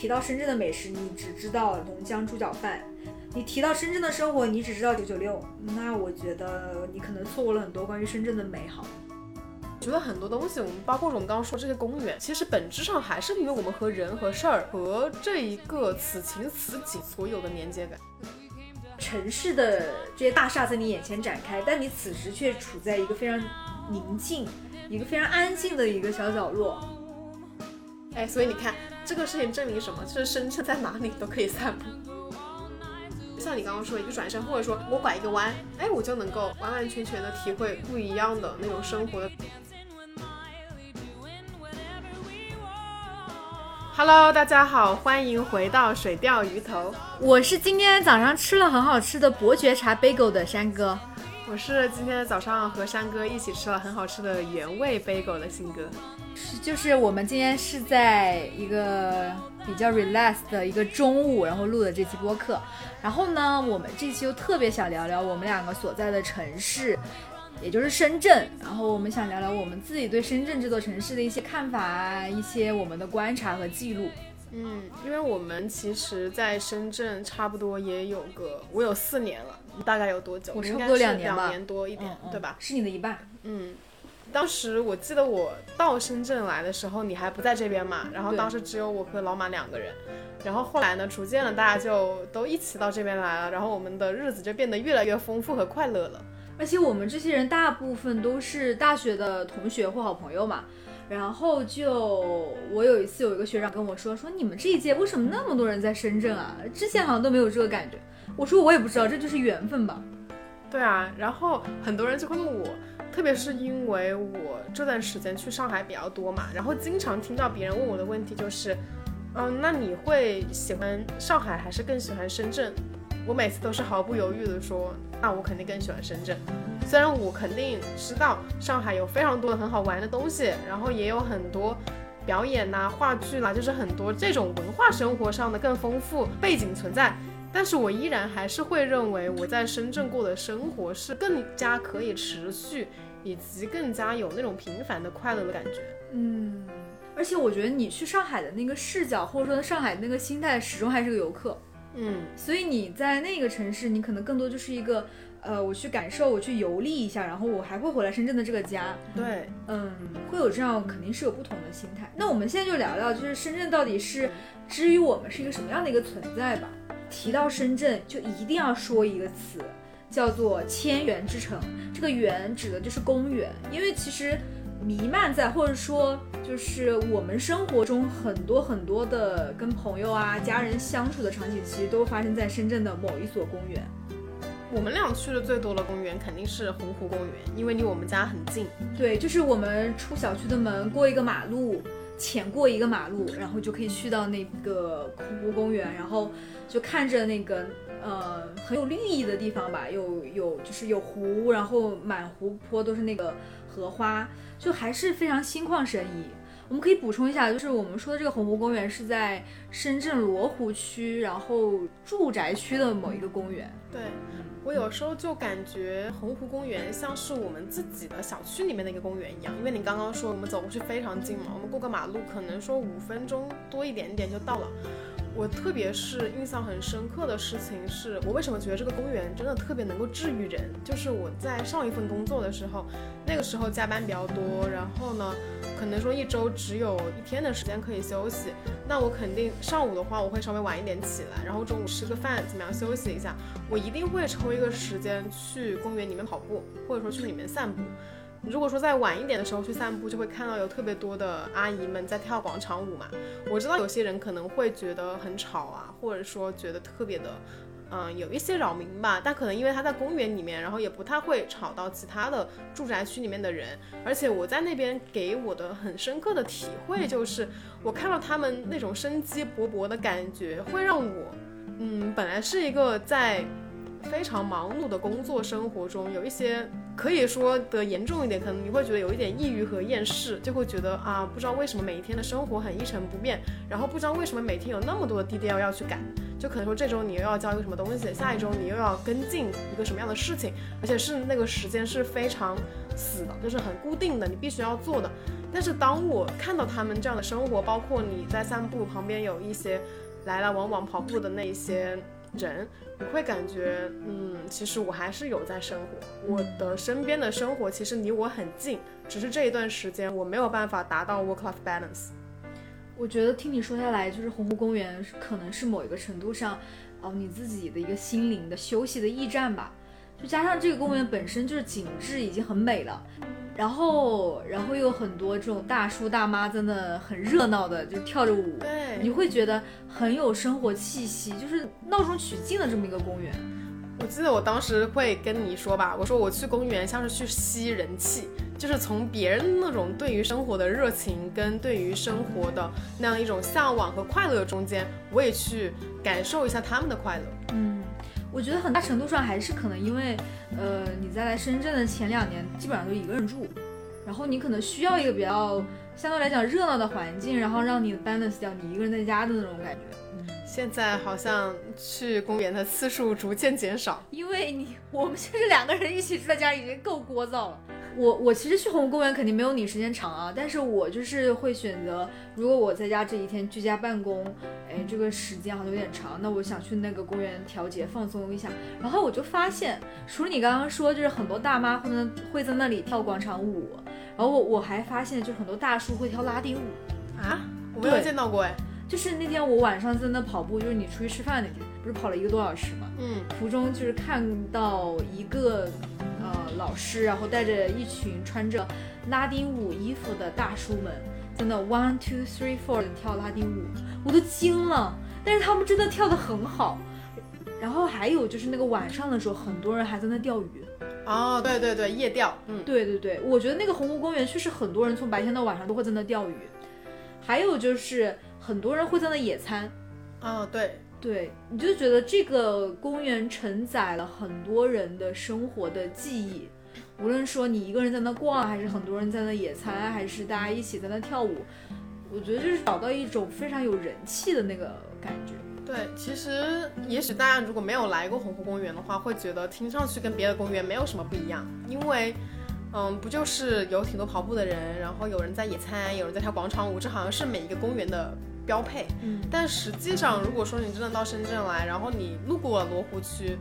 提到深圳的美食，你只知道龙江猪脚饭；你提到深圳的生活，你只知道九九六。那我觉得你可能错过了很多关于深圳的美好。我觉得很多东西，我们包括我们刚刚说这些公园，其实本质上还是因为我们和人和事儿和这一个此情此景所有的连接感。城市的这些大厦在你眼前展开，但你此时却处在一个非常宁静、一个非常安静的一个小角落。哎，所以你看，这个事情证明什么？就是深圳在哪里都可以散步。像你刚刚说一个转身，或者说我拐一个弯，哎，我就能够完完全全的体会不一样的那种生活的。Hello，大家好，欢迎回到水钓鱼头。我是今天早上吃了很好吃的伯爵茶 bagel 的山哥。我是今天早上和山哥一起吃了很好吃的原味 bagel 的新哥。是，就是我们今天是在一个比较 relax 的一个中午，然后录的这期播客。然后呢，我们这期又特别想聊聊我们两个所在的城市。也就是深圳，然后我们想聊聊我们自己对深圳这座城市的一些看法啊，一些我们的观察和记录。嗯，因为我们其实在深圳差不多也有个，我有四年了，大概有多久？我差不多两年吧，两年多一点，对吧？是你的一半。嗯，当时我记得我到深圳来的时候，你还不在这边嘛，然后当时只有我和老马两个人，然后后来呢，逐渐的大家就都一起到这边来了，然后我们的日子就变得越来越丰富和快乐了。而且我们这些人大部分都是大学的同学或好朋友嘛，然后就我有一次有一个学长跟我说，说你们这一届为什么那么多人在深圳啊？之前好像都没有这个感觉。我说我也不知道，这就是缘分吧。对啊，然后很多人就会问我，特别是因为我这段时间去上海比较多嘛，然后经常听到别人问我的问题就是，嗯，那你会喜欢上海还是更喜欢深圳？我每次都是毫不犹豫的说。那我肯定更喜欢深圳，虽然我肯定知道上海有非常多的很好玩的东西，然后也有很多表演呐、话剧啦，就是很多这种文化生活上的更丰富背景存在，但是我依然还是会认为我在深圳过的生活是更加可以持续，以及更加有那种平凡的快乐的感觉。嗯，而且我觉得你去上海的那个视角，或者说上海那个心态，始终还是个游客。嗯，所以你在那个城市，你可能更多就是一个，呃，我去感受，我去游历一下，然后我还会回来深圳的这个家。对，嗯，会有这样，肯定是有不同的心态。那我们现在就聊聊，就是深圳到底是之于我们是一个什么样的一个存在吧。提到深圳，就一定要说一个词，叫做千园之城。这个园指的就是公园，因为其实。弥漫在，或者说就是我们生活中很多很多的跟朋友啊、家人相处的场景，其实都发生在深圳的某一所公园。我们俩去的最多的公园肯定是洪湖公园，因为离我们家很近。对，就是我们出小区的门，过一个马路，浅过一个马路，然后就可以去到那个洪湖公园，然后就看着那个呃很有绿意的地方吧，有有就是有湖，然后满湖泊都是那个荷花。就还是非常心旷神怡。我们可以补充一下，就是我们说的这个洪湖公园是在深圳罗湖区，然后住宅区的某一个公园。对我有时候就感觉洪湖公园像是我们自己的小区里面的一个公园一样，因为你刚刚说我们走过去非常近嘛，我们过个马路可能说五分钟多一点点就到了。我特别是印象很深刻的事情是，我为什么觉得这个公园真的特别能够治愈人？就是我在上一份工作的时候，那个时候加班比较多，然后呢，可能说一周只有一天的时间可以休息，那我肯定上午的话我会稍微晚一点起来，然后中午吃个饭，怎么样休息一下，我一定会抽一个时间去公园里面跑步，或者说去里面散步。如果说再晚一点的时候去散步，就会看到有特别多的阿姨们在跳广场舞嘛。我知道有些人可能会觉得很吵啊，或者说觉得特别的，嗯，有一些扰民吧。但可能因为他在公园里面，然后也不太会吵到其他的住宅区里面的人。而且我在那边给我的很深刻的体会就是，我看到他们那种生机勃勃的感觉，会让我，嗯，本来是一个在非常忙碌的工作生活中有一些。可以说的严重一点，可能你会觉得有一点抑郁和厌世，就会觉得啊，不知道为什么每一天的生活很一成不变，然后不知道为什么每天有那么多的 DDL 要去改，就可能说这周你又要交一个什么东西，下一周你又要跟进一个什么样的事情，而且是那个时间是非常死的，就是很固定的，你必须要做的。但是当我看到他们这样的生活，包括你在散步旁边有一些来来往往跑步的那一些人，你会感觉，嗯，其实我还是有在生活，我的身边的生活其实离我很近，只是这一段时间我没有办法达到 work-life balance。我觉得听你说下来，就是洪湖公园可能是某一个程度上，哦，你自己的一个心灵的休息的驿站吧。就加上这个公园本身就是景致已经很美了。然后，然后又有很多这种大叔大妈，真的很热闹的，就跳着舞，对，你会觉得很有生活气息，就是闹中取静的这么一个公园。我记得我当时会跟你说吧，我说我去公园像是去吸人气，就是从别人那种对于生活的热情跟对于生活的那样一种向往和快乐中间，我也去感受一下他们的快乐。嗯。我觉得很大程度上还是可能因为，呃，你在来深圳的前两年基本上都一个人住，然后你可能需要一个比较相对来讲热闹的环境，然后让你 balance 掉你一个人在家的那种感觉。现在好像去公园的次数逐渐减少，因为你我们现在两个人一起住在家里已经够聒噪了。我我其实去红公园肯定没有你时间长啊，但是我就是会选择，如果我在家这一天居家办公，哎，这个时间好像有点长，那我想去那个公园调节放松一下。然后我就发现，除了你刚刚说，就是很多大妈会在会在那里跳广场舞，然后我我还发现，就是很多大叔会跳拉丁舞啊，我没有见到过哎。就是那天我晚上在那跑步，就是你出去吃饭那天，不是跑了一个多小时嘛？嗯，途中就是看到一个。呃，老师，然后带着一群穿着拉丁舞衣服的大叔们，在那 one two three four 跳拉丁舞，我都惊了。但是他们真的跳得很好。然后还有就是那个晚上的时候，很多人还在那钓鱼。哦，对对对，夜钓。嗯，对对对，我觉得那个洪湖公园确实很多人从白天到晚上都会在那钓鱼。还有就是很多人会在那野餐。哦，对。对，你就觉得这个公园承载了很多人的生活的记忆，无论说你一个人在那逛，还是很多人在那野餐，还是大家一起在那跳舞，我觉得就是找到一种非常有人气的那个感觉。对，其实也许大家如果没有来过洪湖公园的话，会觉得听上去跟别的公园没有什么不一样，因为，嗯，不就是有挺多跑步的人，然后有人在野餐，有人在跳广场舞，这好像是每一个公园的。标配，嗯，但实际上，如果说你真的到深圳来，然后你路过了罗湖区，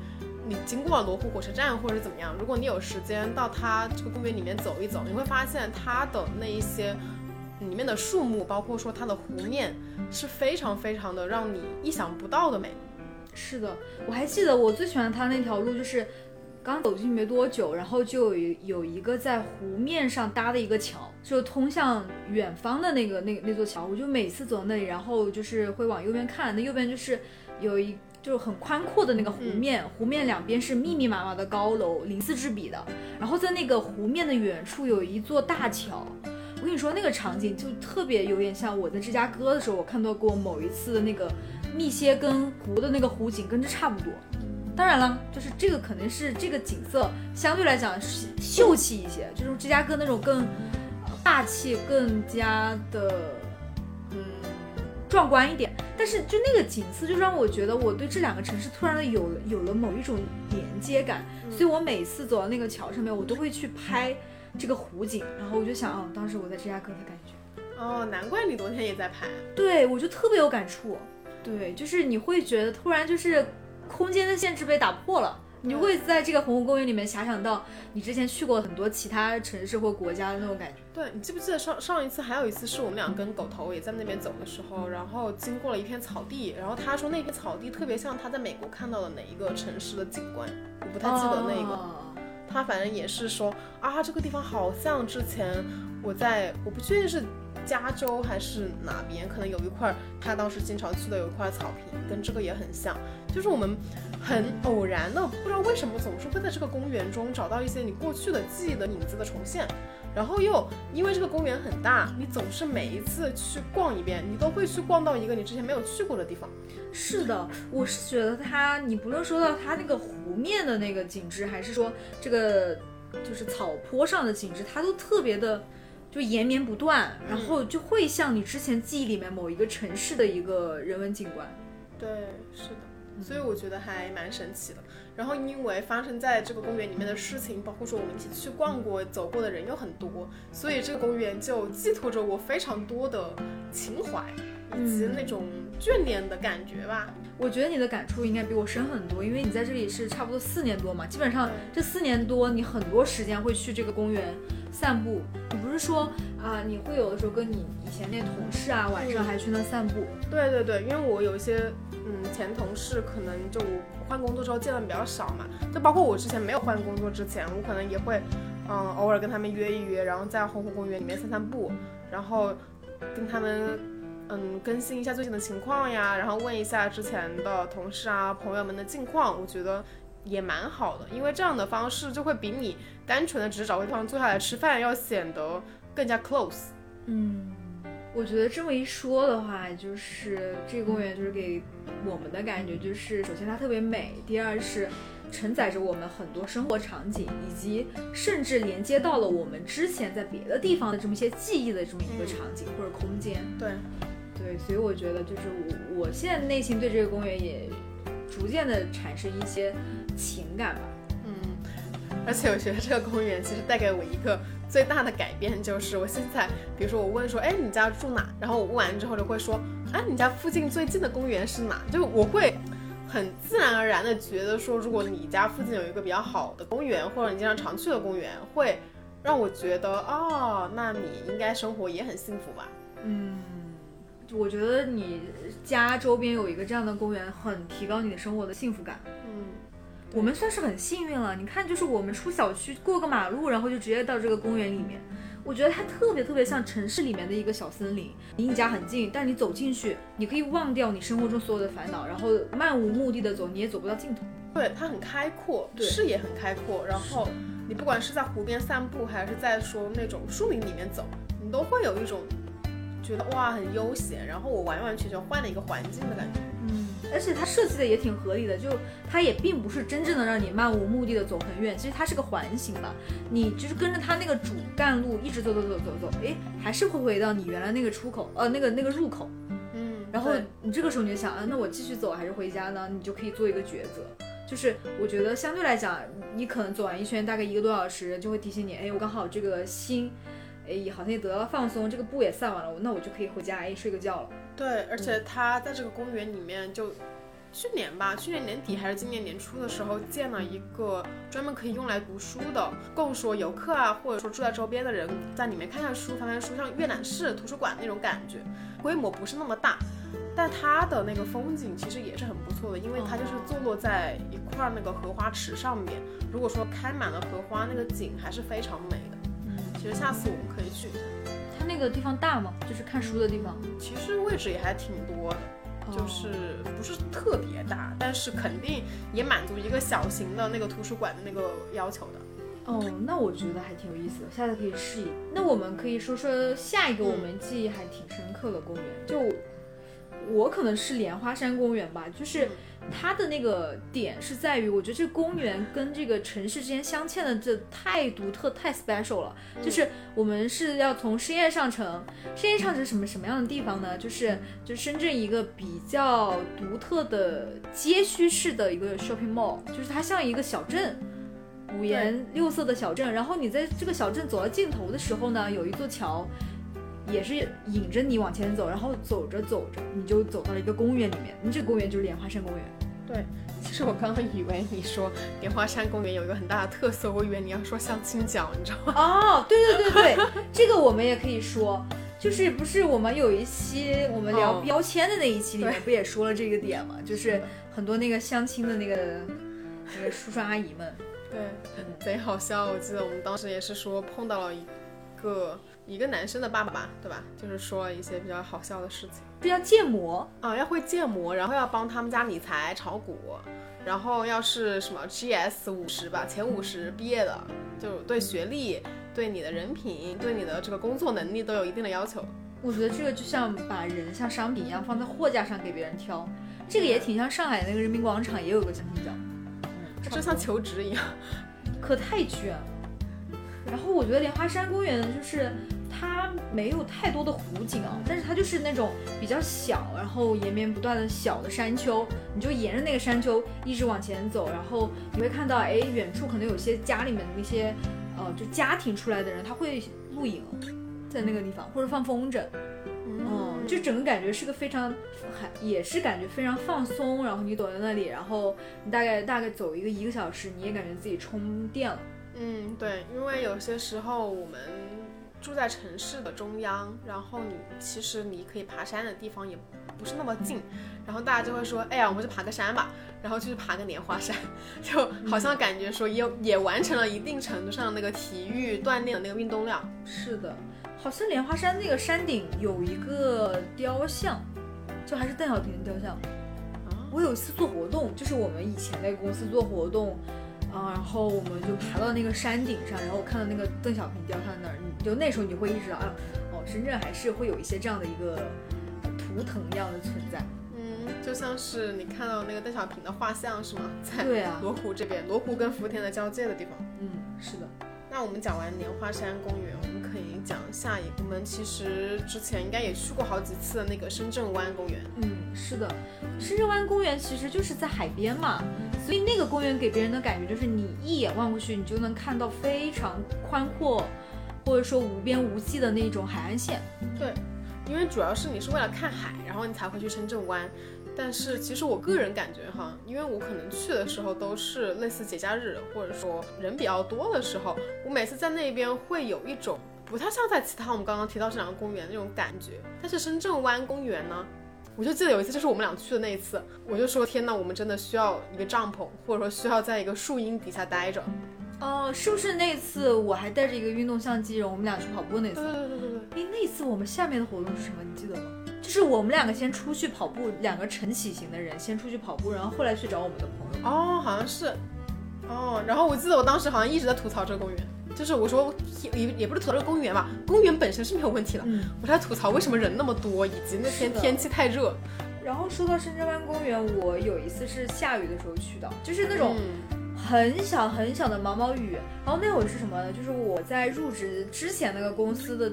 你经过了罗湖火车站或者是怎么样，如果你有时间到它这个公园里面走一走，你会发现它的那一些里面的树木，包括说它的湖面，是非常非常的让你意想不到的美。是的，我还记得我最喜欢它那条路就是。刚走进去没多久，然后就有有一个在湖面上搭的一个桥，就通向远方的那个那那座桥。我就每次走那里，然后就是会往右边看，那右边就是有一就是很宽阔的那个湖面，湖面两边是密密麻麻的高楼，鳞次栉比的。然后在那个湖面的远处有一座大桥，我跟你说那个场景就特别有点像我在芝加哥的时候我看到过某一次的那个密歇根湖的那个湖景，跟这差不多。当然了，就是这个肯定是这个景色相对来讲秀气一些，就是芝加哥那种更霸气、更加的嗯壮观一点。但是就那个景色，就让我觉得我对这两个城市突然的有有了某一种连接感。所以我每次走到那个桥上面，我都会去拍这个湖景，然后我就想，哦，当时我在芝加哥的感觉。哦，难怪你昨天也在拍。对，我就特别有感触。对，就是你会觉得突然就是。空间的限制被打破了，你会在这个红湖公园里面遐想到你之前去过很多其他城市或国家的那种感觉。对你记不记得上上一次还有一次是我们俩跟狗头也在那边走的时候，然后经过了一片草地，然后他说那片草地特别像他在美国看到的哪一个城市的景观，我不太记得那个。他反正也是说啊，这个地方好像之前我在，我不确定是。加州还是哪边？可能有一块他当时经常去的有一块草坪，跟这个也很像。就是我们很偶然的，不知道为什么总是会在这个公园中找到一些你过去的记忆的影子的重现。然后又因为这个公园很大，你总是每一次去逛一遍，你都会去逛到一个你之前没有去过的地方。是的，我是觉得它，你不论说到它那个湖面的那个景致，还是说这个。就是草坡上的景致，它都特别的就延绵不断，然后就会像你之前记忆里面某一个城市的一个人文景观。对，是的，所以我觉得还蛮神奇的。然后因为发生在这个公园里面的事情，包括说我们一起去逛过、走过的人又很多，所以这个公园就寄托着我非常多的情怀以及那种眷恋的感觉吧。我觉得你的感触应该比我深很多，因为你在这里是差不多四年多嘛，基本上这四年多你很多时间会去这个公园散步。你不是说啊，你会有的时候跟你以前那同事啊，晚上还去那散步？对对对，因为我有一些嗯前同事，可能就换工作之后见的比较少嘛，就包括我之前没有换工作之前，我可能也会嗯偶尔跟他们约一约，然后在洪湖公园里面散散步，然后跟他们。嗯，更新一下最近的情况呀，然后问一下之前的同事啊、朋友们的近况，我觉得也蛮好的，因为这样的方式就会比你单纯的只是找个地方坐下来吃饭要显得更加 close。嗯，我觉得这么一说的话，就是这个公园就是给我们的感觉就是，首先它特别美，第二是。承载着我们很多生活场景，以及甚至连接到了我们之前在别的地方的这么一些记忆的这么一个场景或者空间。对，对，所以我觉得就是我我现在内心对这个公园也逐渐的产生一些情感吧。嗯，而且我觉得这个公园其实带给我一个最大的改变，就是我现在，比如说我问说，哎，你家住哪？然后我问完之后就会说，哎，你家附近最近的公园是哪？就我会。很自然而然的觉得说，如果你家附近有一个比较好的公园，或者你经常常去的公园，会让我觉得哦，那你应该生活也很幸福吧？嗯，我觉得你家周边有一个这样的公园，很提高你的生活的幸福感。嗯，我们算是很幸运了。你看，就是我们出小区过个马路，然后就直接到这个公园里面。我觉得它特别特别像城市里面的一个小森林，离你家很近，但你走进去，你可以忘掉你生活中所有的烦恼，然后漫无目的的走，你也走不到尽头。对，它很开阔，视野很开阔，然后你不管是在湖边散步，还是在说那种树林里面走，你都会有一种觉得哇很悠闲，然后我完完全全换了一个环境的感觉。嗯，而且它设计的也挺合理的，就它也并不是真正的让你漫无目的的走很远，其实它是个环形吧，你就是跟着它那个主干路一直走走走走走，哎，还是会回到你原来那个出口，呃，那个那个入口，嗯，然后你这个时候你就想，啊，那我继续走还是回家呢？你就可以做一个抉择，就是我觉得相对来讲，你可能走完一圈大概一个多小时，就会提醒你，哎，我刚好这个心，哎，好像也得到了放松，这个步也散完了，那我就可以回家，哎，睡个觉了。对，而且他在这个公园里面，就去年吧，去年年底还是今年年初的时候，建了一个专门可以用来读书的，供说游客啊，或者说住在周边的人在里面看看书、翻翻书，像阅览室、图书馆那种感觉。规模不是那么大，但它的那个风景其实也是很不错的，因为它就是坐落在一块那个荷花池上面。如果说开满了荷花，那个景还是非常美的。嗯，其实下次我们可以去。它那个地方大吗？就是看书的地方，其实位置也还挺多的，就是不是特别大，但是肯定也满足一个小型的那个图书馆的那个要求的。哦，那我觉得还挺有意思的，下次可以试一。那我们可以说说下一个我们记忆还挺深刻的公园，就我可能是莲花山公园吧，就是。它的那个点是在于，我觉得这公园跟这个城市之间镶嵌的这太独特、太 special 了。就是我们是要从深夜上城，深夜上城什么什么样的地方呢？就是就深圳一个比较独特的街区式的一个 shopping mall，就是它像一个小镇，五颜六色的小镇。然后你在这个小镇走到尽头的时候呢，有一座桥。也是引着你往前走，然后走着走着，你就走到了一个公园里面。你这个公园就是莲花山公园。对，其实我刚刚以为你说莲花山公园有一个很大的特色，我以为你要说相亲角，你知道吗？哦，对对对对，这个我们也可以说，就是不是我们有一期我们聊标签的那一期里面不也说了这个点吗？就是很多那个相亲的那个那个叔叔阿姨们，对，贼好笑。我记得我们当时也是说碰到了一个。一个男生的爸爸吧，对吧？就是说了一些比较好笑的事情，是要建模啊，要会建模，然后要帮他们家理财炒股，然后要是什么 GS 五十吧，前五十毕业的，就对学历、对你的人品、对你的这个工作能力都有一定的要求。我觉得这个就像把人像商品一样放在货架上给别人挑，这个也挺像上海那个人民广场也有个相亲角，就像求职一样，可太卷了。然后我觉得莲花山公园，就是它没有太多的湖景啊，但是它就是那种比较小，然后延绵不断的小的山丘，你就沿着那个山丘一直往前走，然后你会看到，哎，远处可能有些家里面的那些，呃，就家庭出来的人，他会露营在那个地方，或者放风筝。嗯，就整个感觉是个非常，还也是感觉非常放松。然后你躲在那里，然后你大概大概走一个一个小时，你也感觉自己充电了。嗯，对，因为有些时候我们住在城市的中央，然后你其实你可以爬山的地方也不是那么近，然后大家就会说，哎呀，我们去爬个山吧，然后就去爬个莲花山，就好像感觉说也也完成了一定程度上那个体育锻炼的那个运动量。是的。好像莲花山那个山顶有一个雕像，就还是邓小平的雕像。我有一次做活动，就是我们以前那个公司做活动，啊，然后我们就爬到那个山顶上，然后看到那个邓小平雕像那儿，你就那时候你会意识到啊，哦，深圳还是会有一些这样的一个图腾一样的存在。嗯，就像是你看到那个邓小平的画像是吗？在罗湖这边，罗湖跟福田的交界的地方。嗯，是的。那我们讲完莲花山公园，我们可以讲下一个。我们其实之前应该也去过好几次的那个深圳湾公园。嗯，是的，深圳湾公园其实就是在海边嘛，所以那个公园给别人的感觉就是你一眼望过去，你就能看到非常宽阔，或者说无边无际的那种海岸线。对，因为主要是你是为了看海，然后你才会去深圳湾。但是其实我个人感觉哈，因为我可能去的时候都是类似节假日或者说人比较多的时候，我每次在那边会有一种不太像在其他我们刚刚提到这两个公园那种感觉。但是深圳湾公园呢，我就记得有一次就是我们俩去的那一次，我就说天呐，我们真的需要一个帐篷，或者说需要在一个树荫底下待着。哦，是不是那次我还带着一个运动相机，然后我们俩去跑步那次？对对对对对。哎，那次我们下面的活动是什么？你记得吗？就是我们两个先出去跑步，两个晨起型的人先出去跑步，然后后来去找我们的朋友。哦，好像是，哦，然后我记得我当时好像一直在吐槽这个公园，就是我说也也不是吐槽这个公园吧，公园本身是没有问题的，我在吐槽为什么人那么多，以及那天天气太热。然后说到深圳湾公园，我有一次是下雨的时候去的，就是那种很小很小的毛毛雨。然后那会儿是什么呢？就是我在入职之前那个公司的。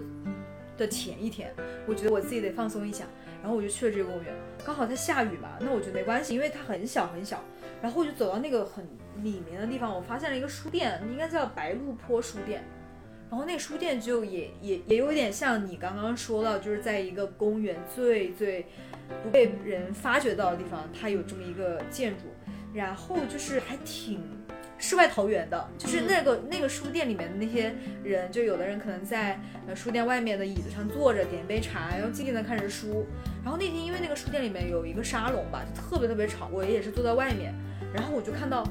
的前一天，我觉得我自己得放松一下，然后我就去了这个公园，刚好在下雨嘛，那我觉得没关系，因为它很小很小，然后我就走到那个很里面的地方，我发现了一个书店，应该叫白鹿坡书店，然后那书店就也也也有点像你刚刚说到，就是在一个公园最最不被人发掘到的地方，它有这么一个建筑，然后就是还挺。世外桃源的，就是那个那个书店里面的那些人，就有的人可能在呃书店外面的椅子上坐着，点一杯茶，然后静静的看着书。然后那天因为那个书店里面有一个沙龙吧，就特别特别吵，我也是坐在外面，然后我就看到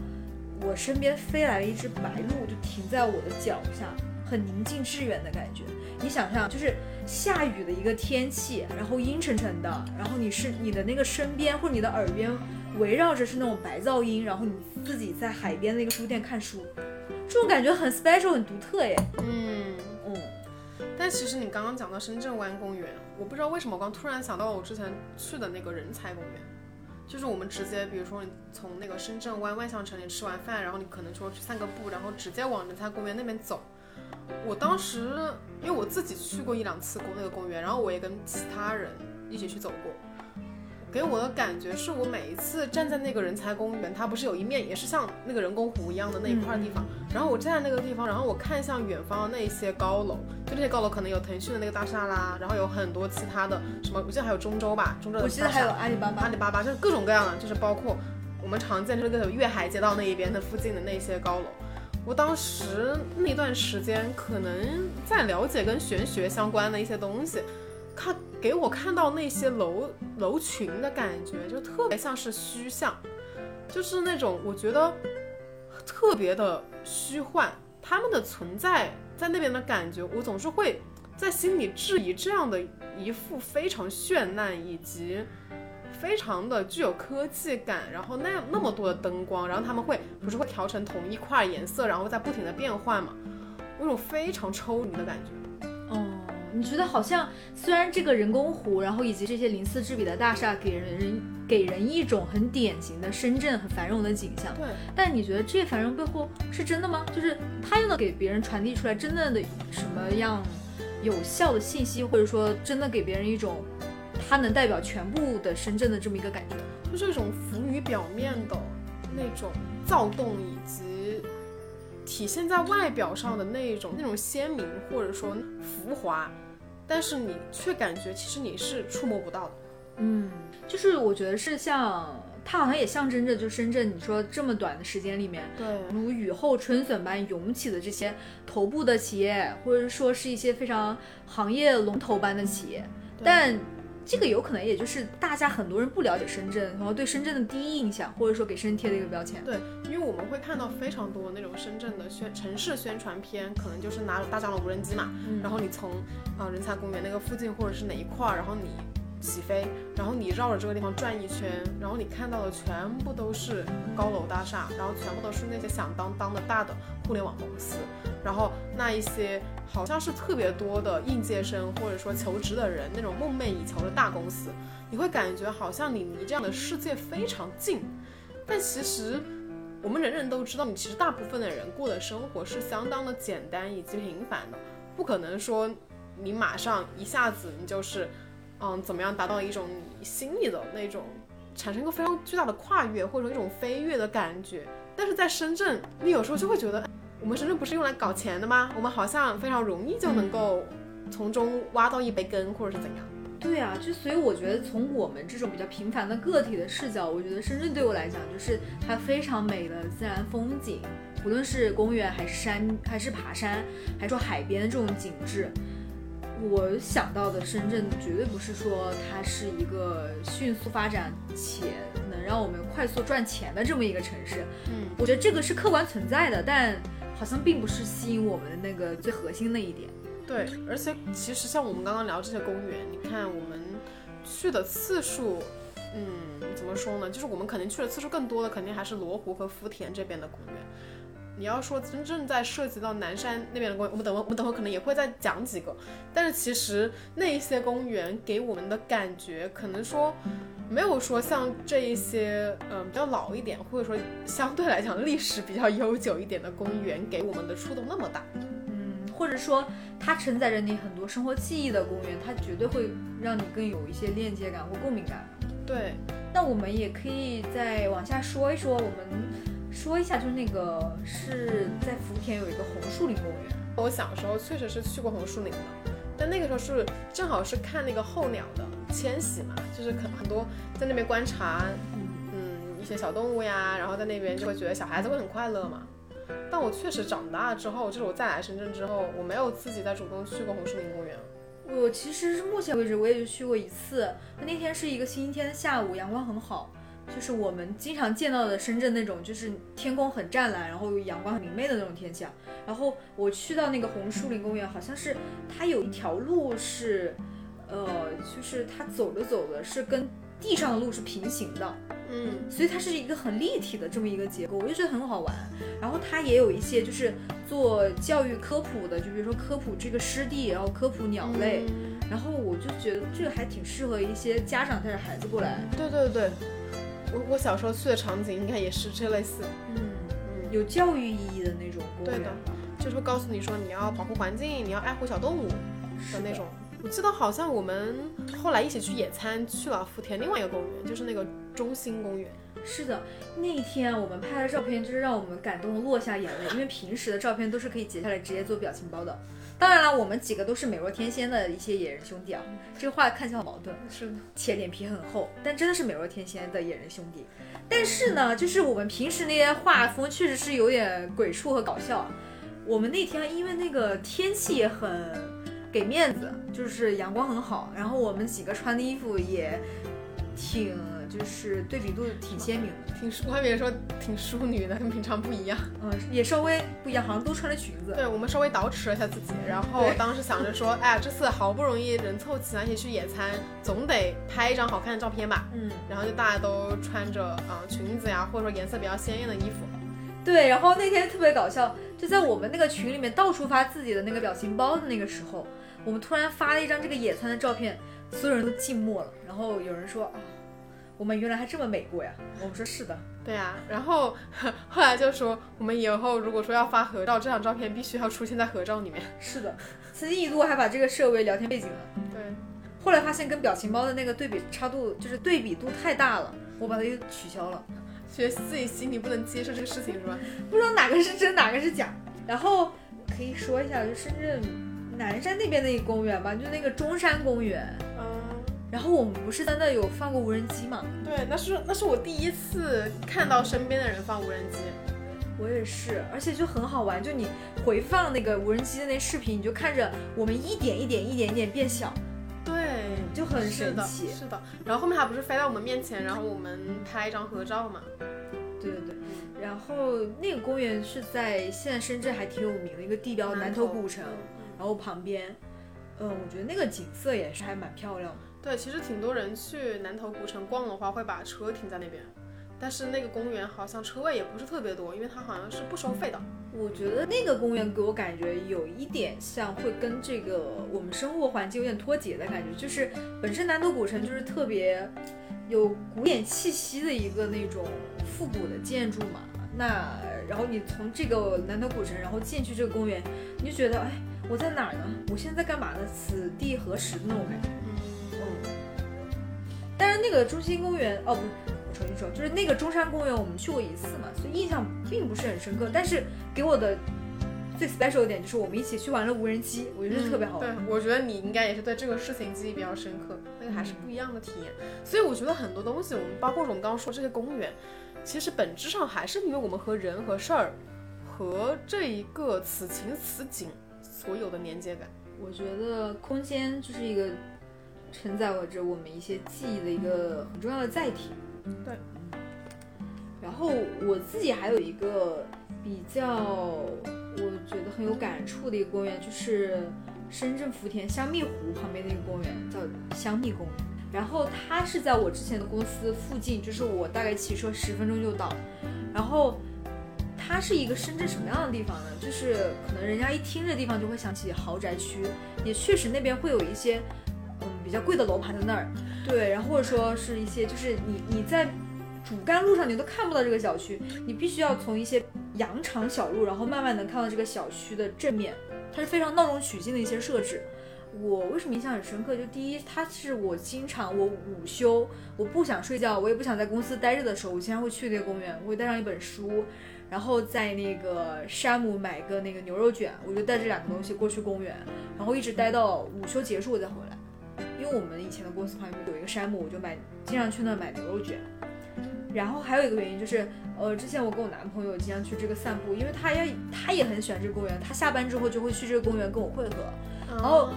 我身边飞来了一只白鹭，就停在我的脚下，很宁静致远的感觉。你想象，就是下雨的一个天气，然后阴沉沉的，然后你是你的那个身边或者你的耳边。围绕着是那种白噪音，然后你自己在海边那个书店看书，这种感觉很 special，很独特耶。嗯嗯。但其实你刚刚讲到深圳湾公园，我不知道为什么我刚突然想到了我之前去的那个人才公园，就是我们直接，比如说你从那个深圳湾万象城里吃完饭，然后你可能说去散个步，然后直接往人才公园那边走。我当时因为我自己去过一两次公那个公园，然后我也跟其他人一起去走过。给我的感觉是我每一次站在那个人才公园，它不是有一面也是像那个人工湖一样的那一块地方，然后我站在那个地方，然后我看向远方的那些高楼，就那些高楼可能有腾讯的那个大厦啦，然后有很多其他的什么，我记得还有中州吧，中州的我记得还有阿里巴巴，阿里巴巴就是各种各样的，就是包括我们常见这个粤海街道那一边的附近的那些高楼。我当时那段时间可能在了解跟玄学相关的一些东西，看。给我看到那些楼楼群的感觉，就特别像是虚像，就是那种我觉得特别的虚幻，他们的存在在那边的感觉，我总是会在心里质疑这样的一幅非常绚烂以及非常的具有科技感，然后那那么多的灯光，然后他们会不是会调成同一块颜色，然后在不停的变换嘛，有种非常抽离的感觉。哦。你觉得好像虽然这个人工湖，然后以及这些鳞次栉比的大厦给人人给人一种很典型的深圳很繁荣的景象，对，但你觉得这些繁荣背后是真的吗？就是它又能给别人传递出来真的的什么样有效的信息，或者说真的给别人一种它能代表全部的深圳的这么一个感觉？就是一种浮于表面的那种躁动，以及体现在外表上的那一种那种鲜明或者说浮华，但是你却感觉其实你是触摸不到的。嗯，就是我觉得是像它好像也象征着，就深圳你说这么短的时间里面，对，如雨后春笋般涌起的这些头部的企业，或者说是一些非常行业龙头般的企业，但。这个有可能也就是大家很多人不了解深圳，然后对深圳的第一印象，或者说给深圳贴的一个标签。对，因为我们会看到非常多那种深圳的宣城市宣传片，可能就是拿了大疆的无人机嘛，然后你从啊人才公园那个附近或者是哪一块儿，然后你起飞，然后你绕着这个地方转一圈，然后你看到的全部都是高楼大厦，然后全部都是那些响当当的大的互联网公司。然后那一些好像是特别多的应届生或者说求职的人，那种梦寐以求的大公司，你会感觉好像你离这样的世界非常近，但其实我们人人都知道，你其实大部分的人过的生活是相当的简单以及平凡的，不可能说你马上一下子你就是，嗯，怎么样达到一种你心里的那种产生一个非常巨大的跨越或者说一种飞跃的感觉，但是在深圳，你有时候就会觉得。我们深圳不是用来搞钱的吗？我们好像非常容易就能够从中挖到一杯羹，或者是怎样？对啊，就所以我觉得从我们这种比较平凡的个体的视角，我觉得深圳对我来讲就是它非常美的自然风景，无论是公园还是山，还是爬山，还是说海边的这种景致，我想到的深圳绝对不是说它是一个迅速发展且能让我们快速赚钱的这么一个城市。嗯，我觉得这个是客观存在的，但。好像并不是吸引我们的那个最核心的一点。对，而且其实像我们刚刚聊这些公园，你看我们去的次数，嗯，怎么说呢？就是我们肯定去的次数更多的，肯定还是罗湖和福田这边的公园。你要说真正在涉及到南山那边的公园，我们等会我们等会可能也会再讲几个。但是其实那一些公园给我们的感觉，可能说。没有说像这一些，嗯，比较老一点，或者说相对来讲历史比较悠久一点的公园给我们的触动那么大，嗯，或者说它承载着你很多生活记忆的公园，它绝对会让你更有一些链接感或共鸣感。对，那我们也可以再往下说一说，我们说一下，就是那个是在福田有一个红树林公园，我小时候确实是去过红树林的，但那个时候是正好是看那个候鸟的。迁徙嘛，就是可很多在那边观察，嗯，一些小动物呀，然后在那边就会觉得小孩子会很快乐嘛。但我确实长大之后，就是我再来深圳之后，我没有自己再主动去过红树林公园。我其实是目前为止我也就去过一次，那天是一个星期天的下午，阳光很好，就是我们经常见到的深圳那种，就是天空很湛蓝，然后阳光很明媚的那种天气啊。然后我去到那个红树林公园，好像是它有一条路是。呃，就是它走着走着是跟地上的路是平行的，嗯，所以它是一个很立体的这么一个结构，我就觉得很好玩。然后它也有一些就是做教育科普的，就比如说科普这个湿地，然后科普鸟类，然后我就觉得这个还挺适合一些家长带着孩子过来。对对对，我我小时候去的场景应该也是这类似，嗯嗯，有教育意义的那种公园，对的，就是会告诉你说你要保护环境，你要爱护小动物的那种。我记得好像我们后来一起去野餐，去了福田另外一个公园，就是那个中心公园。是的，那天我们拍的照片就是让我们感动落下眼泪，因为平时的照片都是可以截下来直接做表情包的。当然了，我们几个都是美若天仙的一些野人兄弟啊，这个话看起来矛盾，是的，且脸皮很厚，但真的是美若天仙的野人兄弟。但是呢，就是我们平时那些画风确实是有点鬼畜和搞笑。我们那天因为那个天气也很。给面子，就是阳光很好，然后我们几个穿的衣服也挺，就是对比度挺鲜明的，挺我还以为说挺淑女的，跟平常不一样。嗯，也稍微不一样，好像都穿了裙子。对，我们稍微捯饬了一下自己，然后当时想着说，哎呀，这次好不容易人凑齐了一起去野餐，总得拍一张好看的照片吧。嗯，然后就大家都穿着啊裙子呀，或者说颜色比较鲜艳的衣服。对，然后那天特别搞笑，就在我们那个群里面到处发自己的那个表情包的那个时候。我们突然发了一张这个野餐的照片，所有人都静默了。然后有人说啊，我们原来还这么美过呀。我们说是的，对啊，然后后来就说我们以后如果说要发合照，这张照片必须要出现在合照里面。是的，曾经一度还把这个设为聊天背景了。对，后来发现跟表情包的那个对比差度就是对比度太大了，我把它又取消了。觉得自己心里不能接受这个事情是吧？不知道哪个是真，哪个是假。然后可以说一下，就深圳南山那边的一个公园吧，就那个中山公园。嗯，然后我们不是在那有放过无人机吗？对，那是那是我第一次看到身边的人放无人机。我也是，而且就很好玩，就你回放那个无人机的那视频，你就看着我们一点一点、一点一点变小，对，就很，神奇。是的。然后后面还不是飞到我们面前，然后我们拍一张合照嘛？对对对。然后那个公园是在现在深圳还挺有名的一个地标南头古城，然后旁边，嗯，我觉得那个景色也是还蛮漂亮的。对，其实挺多人去南头古城逛的话，会把车停在那边。但是那个公园好像车位也不是特别多，因为它好像是不收费的。我觉得那个公园给我感觉有一点像会跟这个我们生活环境有点脱节的感觉，就是本身南头古城就是特别有古典气息的一个那种复古的建筑嘛。那然后你从这个南头古城，然后进去这个公园，你就觉得哎，我在哪儿呢？我现在在干嘛呢？此地何时的那种感觉。嗯。但是那个中心公园，哦不是，我重新说，就是那个中山公园，我们去过一次嘛，所以印象并不是很深刻。但是给我的最 special 的点就是我们一起去玩了无人机，我觉得特别好玩。对，我觉得你应该也是对这个事情记忆比较深刻，那个还是不一样的体验。所以我觉得很多东西，我们包括我们刚刚说这些公园，其实本质上还是因为我们和人和事儿和这一个此情此景所有的连接感。我觉得空间就是一个承载着我们一些记忆的一个很重要的载体。对。然后我自己还有一个比较我觉得很有感触的一个公园，就是深圳福田香蜜湖旁边的一个公园，叫香蜜公园。然后它是在我之前的公司附近，就是我大概骑车十分钟就到。然后它是一个深圳什么样的地方呢？就是可能人家一听这地方就会想起豪宅区，也确实那边会有一些比较贵的楼盘在那儿。对，然后或者说是一些就是你你在主干路上你都看不到这个小区，你必须要从一些羊肠小路，然后慢慢能看到这个小区的正面。它是非常闹中取静的一些设置。我为什么印象很深刻？就第一，它是我经常我午休我不想睡觉，我也不想在公司待着的时候，我经常会去那个公园，我会带上一本书，然后在那个山姆买个那个牛肉卷，我就带这两个东西过去公园，然后一直待到午休结束我再回来。因为我们以前的公司旁边有一个山姆，我就买经常去那买牛肉卷。然后还有一个原因就是，呃，之前我跟我男朋友经常去这个散步，因为他也他也很喜欢这个公园，他下班之后就会去这个公园跟我汇合。然后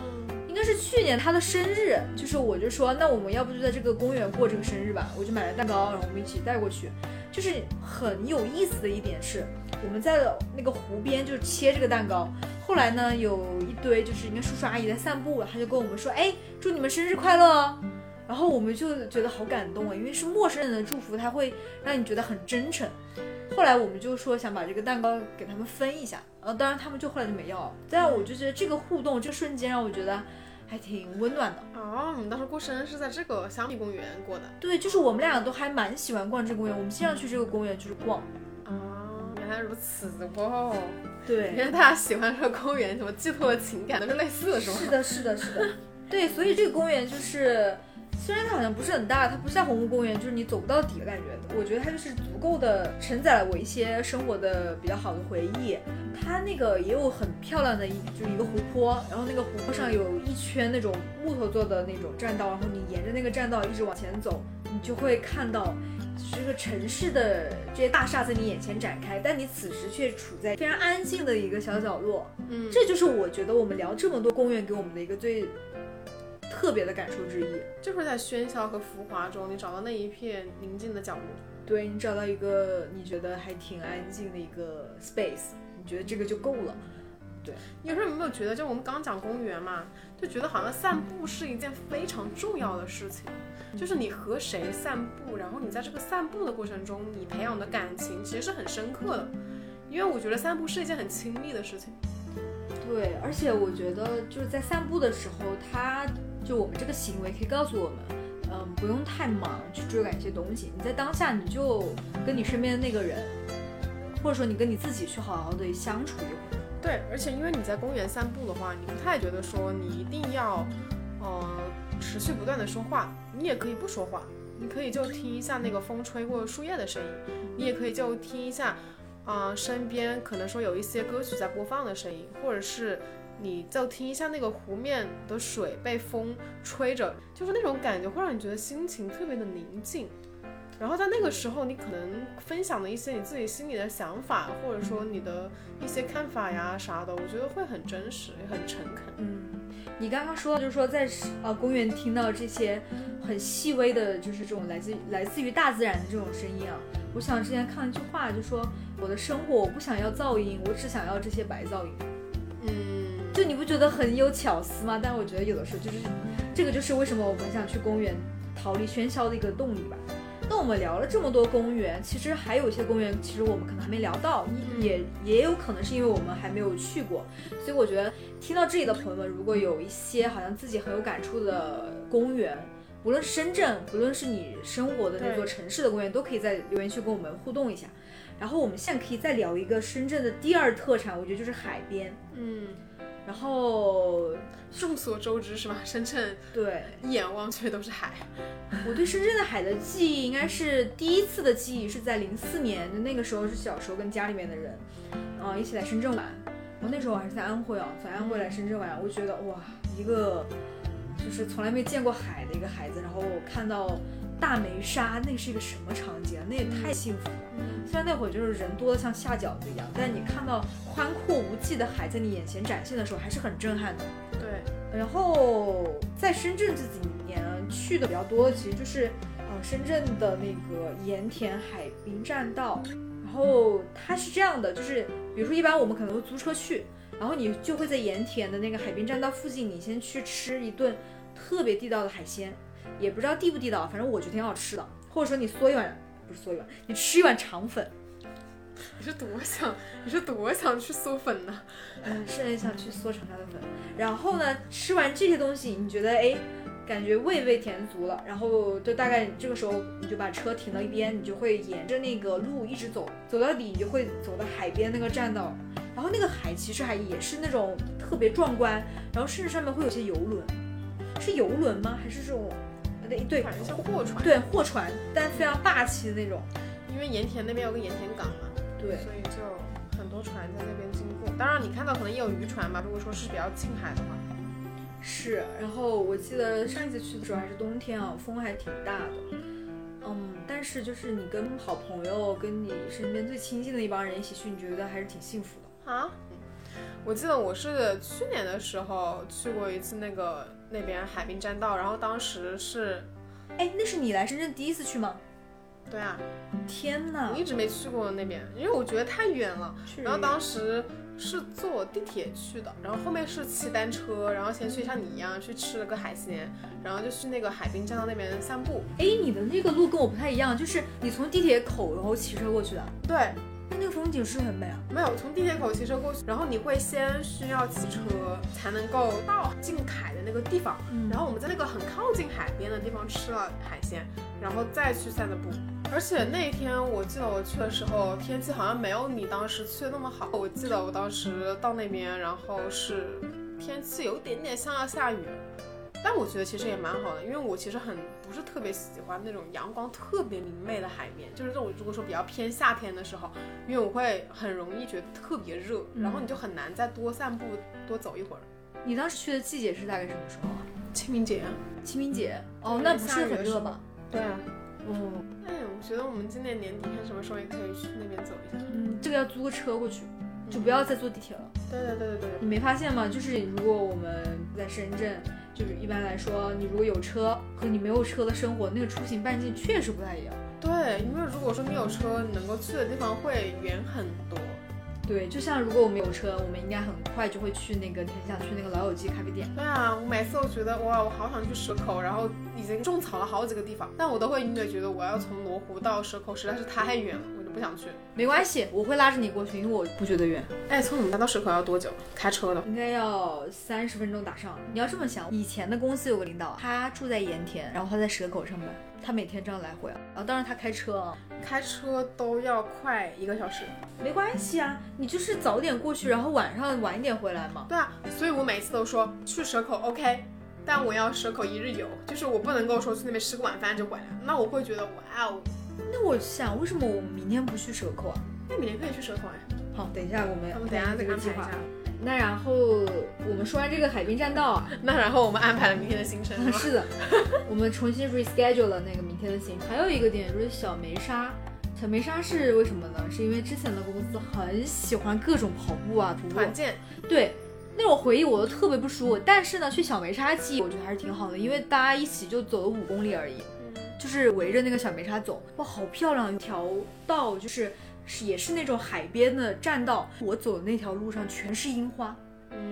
那是去年他的生日，就是我就说，那我们要不就在这个公园过这个生日吧，我就买了蛋糕，然后我们一起带过去。就是很有意思的一点是，我们在那个湖边就切这个蛋糕。后来呢，有一堆就是应该叔叔阿姨在散步，他就跟我们说，哎，祝你们生日快乐哦。然后我们就觉得好感动啊，因为是陌生人的祝福，他会让你觉得很真诚。后来我们就说想把这个蛋糕给他们分一下，呃，当然他们就后来就没要。但我就觉得这个互动，这个瞬间让我觉得还挺温暖的。哦，我们当时过生日是在这个香蜜公园过的。对，就是我们俩都还蛮喜欢逛这个公园，我们经常去这个公园就是逛。哦，原来如此哦。对，原来大家喜欢这个公园，什么寄托的情感都是类似的，是吗？是的，是的，是的。对，所以这个公园就是。虽然它好像不是很大，它不像红湖公园，就是你走不到底的感觉。我觉得它就是足够的承载了我一些生活的比较好的回忆。它那个也有很漂亮的一，就是一个湖泊，然后那个湖泊上有一圈那种木头做的那种栈道，然后你沿着那个栈道一直往前走，你就会看到这个城市的这些大厦在你眼前展开，但你此时却处在非常安静的一个小角落。嗯，这就是我觉得我们聊这么多公园给我们的一个最。特别的感受之一，就是在喧嚣和浮华中，你找到那一片宁静的角落。对你找到一个你觉得还挺安静的一个 space，你觉得这个就够了。对，你有时候有没有觉得，就我们刚讲公园嘛，就觉得好像散步是一件非常重要的事情。就是你和谁散步，然后你在这个散步的过程中，你培养的感情其实是很深刻的。因为我觉得散步是一件很亲密的事情。对，而且我觉得就是在散步的时候，他就我们这个行为可以告诉我们，嗯，不用太忙去追赶一些东西，你在当下你就跟你身边的那个人，或者说你跟你自己去好好的相处一会儿。对，而且因为你在公园散步的话，你不太觉得说你一定要，呃，持续不断的说话，你也可以不说话，你可以就听一下那个风吹过树叶的声音，你也可以就听一下，啊、身边可能说有一些歌曲在播放的声音，或者是你就听一下那个湖面的水被风吹着，就是那种感觉会让你觉得心情特别的宁静。然后在那个时候，你可能分享的一些你自己心里的想法，或者说你的一些看法呀啥的，我觉得会很真实，也很诚恳。嗯，你刚刚说的就是说在呃公园听到这些很细微的，就是这种来自来自于大自然的这种声音啊。我想之前看了一句话，就说我的生活我不想要噪音，我只想要这些白噪音。嗯，就你不觉得很有巧思吗？但我觉得有的时候就是这个就是为什么我们想去公园逃离喧嚣的一个动力吧。那我们聊了这么多公园，其实还有一些公园，其实我们可能还没聊到，也也有可能是因为我们还没有去过，所以我觉得听到这里的朋友们，如果有一些好像自己很有感触的公园，无论是深圳，不论是你生活的那座城市的公园，都可以在留言区跟我们互动一下。然后我们现在可以再聊一个深圳的第二特产，我觉得就是海边。嗯，然后众所周知是吧？深圳对一眼望去都是海。我对深圳的海的记忆，应该是第一次的记忆是在零四年，那个时候是小时候跟家里面的人，啊、一起来深圳玩。我那时候我还是在安徽啊，从安徽来深圳玩，我就觉得哇，一个就是从来没见过海的一个孩子，然后我看到大梅沙，那是一个什么场景啊？那也太幸福了。虽然那会儿就是人多的像下饺子一样，但你看到宽阔无际的海在你眼前展现的时候，还是很震撼的。对，然后在深圳这几年去的比较多的，其实就是呃深圳的那个盐田海滨栈道。然后它是这样的，就是比如说一般我们可能会租车去，然后你就会在盐田的那个海滨栈道附近，你先去吃一顿特别地道的海鲜，也不知道地不地道，反正我觉得挺好吃的。或者说你嗦一碗，不是嗦一碗，你吃一碗肠粉，你是多想，你是多想去嗦粉呢？嗯，是很想去嗦长沙的粉。然后呢，吃完这些东西，你觉得哎，感觉胃被填足了，然后就大概这个时候你就把车停到一边，你就会沿着那个路一直走，走到底你就会走到海边那个栈道。然后那个海其实还也是那种特别壮观，然后甚至上面会有些游轮，是游轮吗？还是这种？呃对对反正像货船。，对，货船，但非常霸气的那种。因为盐田那边有个盐田港嘛，对，所以就很多船在那边经过。当然，你看到可能也有渔船吧，如果说是比较近海的话。是，然后我记得上一次去的时候还是冬天啊，风还挺大的。嗯，但是就是你跟好朋友、跟你身边最亲近的一帮人一起去，你觉得还是挺幸福的。啊，我记得我是去年的时候去过一次那个那边海滨栈道，然后当时是，哎，那是你来深圳第一次去吗？对啊，天哪我！一直没去过那边，因为我觉得太远了。去然后当时是坐地铁去的，然后后面是骑单车，然后先去像你一样去吃了个海鲜，然后就去那个海滨栈道那边散步。哎，你的那个路跟我不太一样，就是你从地铁口然后骑车过去的，对，那那个风景是很美啊。没有从地铁口骑车过去，然后你会先需要骑车才能够到近海的那个地方，嗯然后我们在那个很靠近海边的地方吃了海鲜，然后再去散的步。而且那一天我记得我去的时候，天气好像没有你当时去的那么好。我记得我当时到那边，然后是天气有一点点像要下雨，但我觉得其实也蛮好的，因为我其实很不是特别喜欢那种阳光特别明媚的海面，就是这种如果说比较偏夏天的时候，因为我会很容易觉得特别热，嗯然后你就很难再多散步多走一会儿。你当时去的季节是大概什么时候啊？清明节啊，清明节。哦，那不是很热吧？对啊，嗯哎，我觉得我们今年年底看什么时候也可以去那边走一下。嗯，这个要租个车过去，就不要再坐地铁了。对对对对对，你没发现吗？就是如果我们在深圳，就是一般来说，你如果有车和你没有车的生活，那个出行半径确实不太一样。对，因为如果说你有车，你能够去的地方会远很多。对，就像如果我们有车，我们应该很快就会去那个很想去那个老友记咖啡店。对啊，我每次都觉得哇，我好想去蛇口，然后已经种草了好几个地方，但我都会隐约觉得我要从罗湖到蛇口实在是太远了，我就不想去。没关系，我会拉着你过去，因为我不觉得远。哎，从你们家到蛇口要多久？开车的？应该要三十分钟打上。你要这么想，以前的公司有个领导，他住在盐田，然后他在蛇口上班，他每天这样来回啊。然后当然他开车啊，开车都要快一个小时。没关系啊，你就是早点过去，然后晚上晚一点回来嘛。对啊，所以我每次都说去蛇口 OK，但我要蛇口一日游，就是我不能够说去那边吃个晚饭就回来，那我会觉得哇哦。那我想，为什么我们明天不去蛇口啊？那明天可以去蛇口哎。好，等一下我们我们等一下再安排一下。那然后我们说完这个海滨栈道啊，那然后我们安排了明天的行程。是的，我们重新 reschedule 了那个明天的行程。还有一个点就是小梅沙，小梅沙是为什么呢？是因为之前的公司很喜欢各种跑步啊、徒步。团建。对，那种回忆我都特别不舒服。但是呢，去小梅沙记，我觉得还是挺好的，因为大家一起就走了五公里而已，就是围着那个小梅沙走，哇，好漂亮，一条道就是。是也是那种海边的栈道，我走的那条路上全是樱花，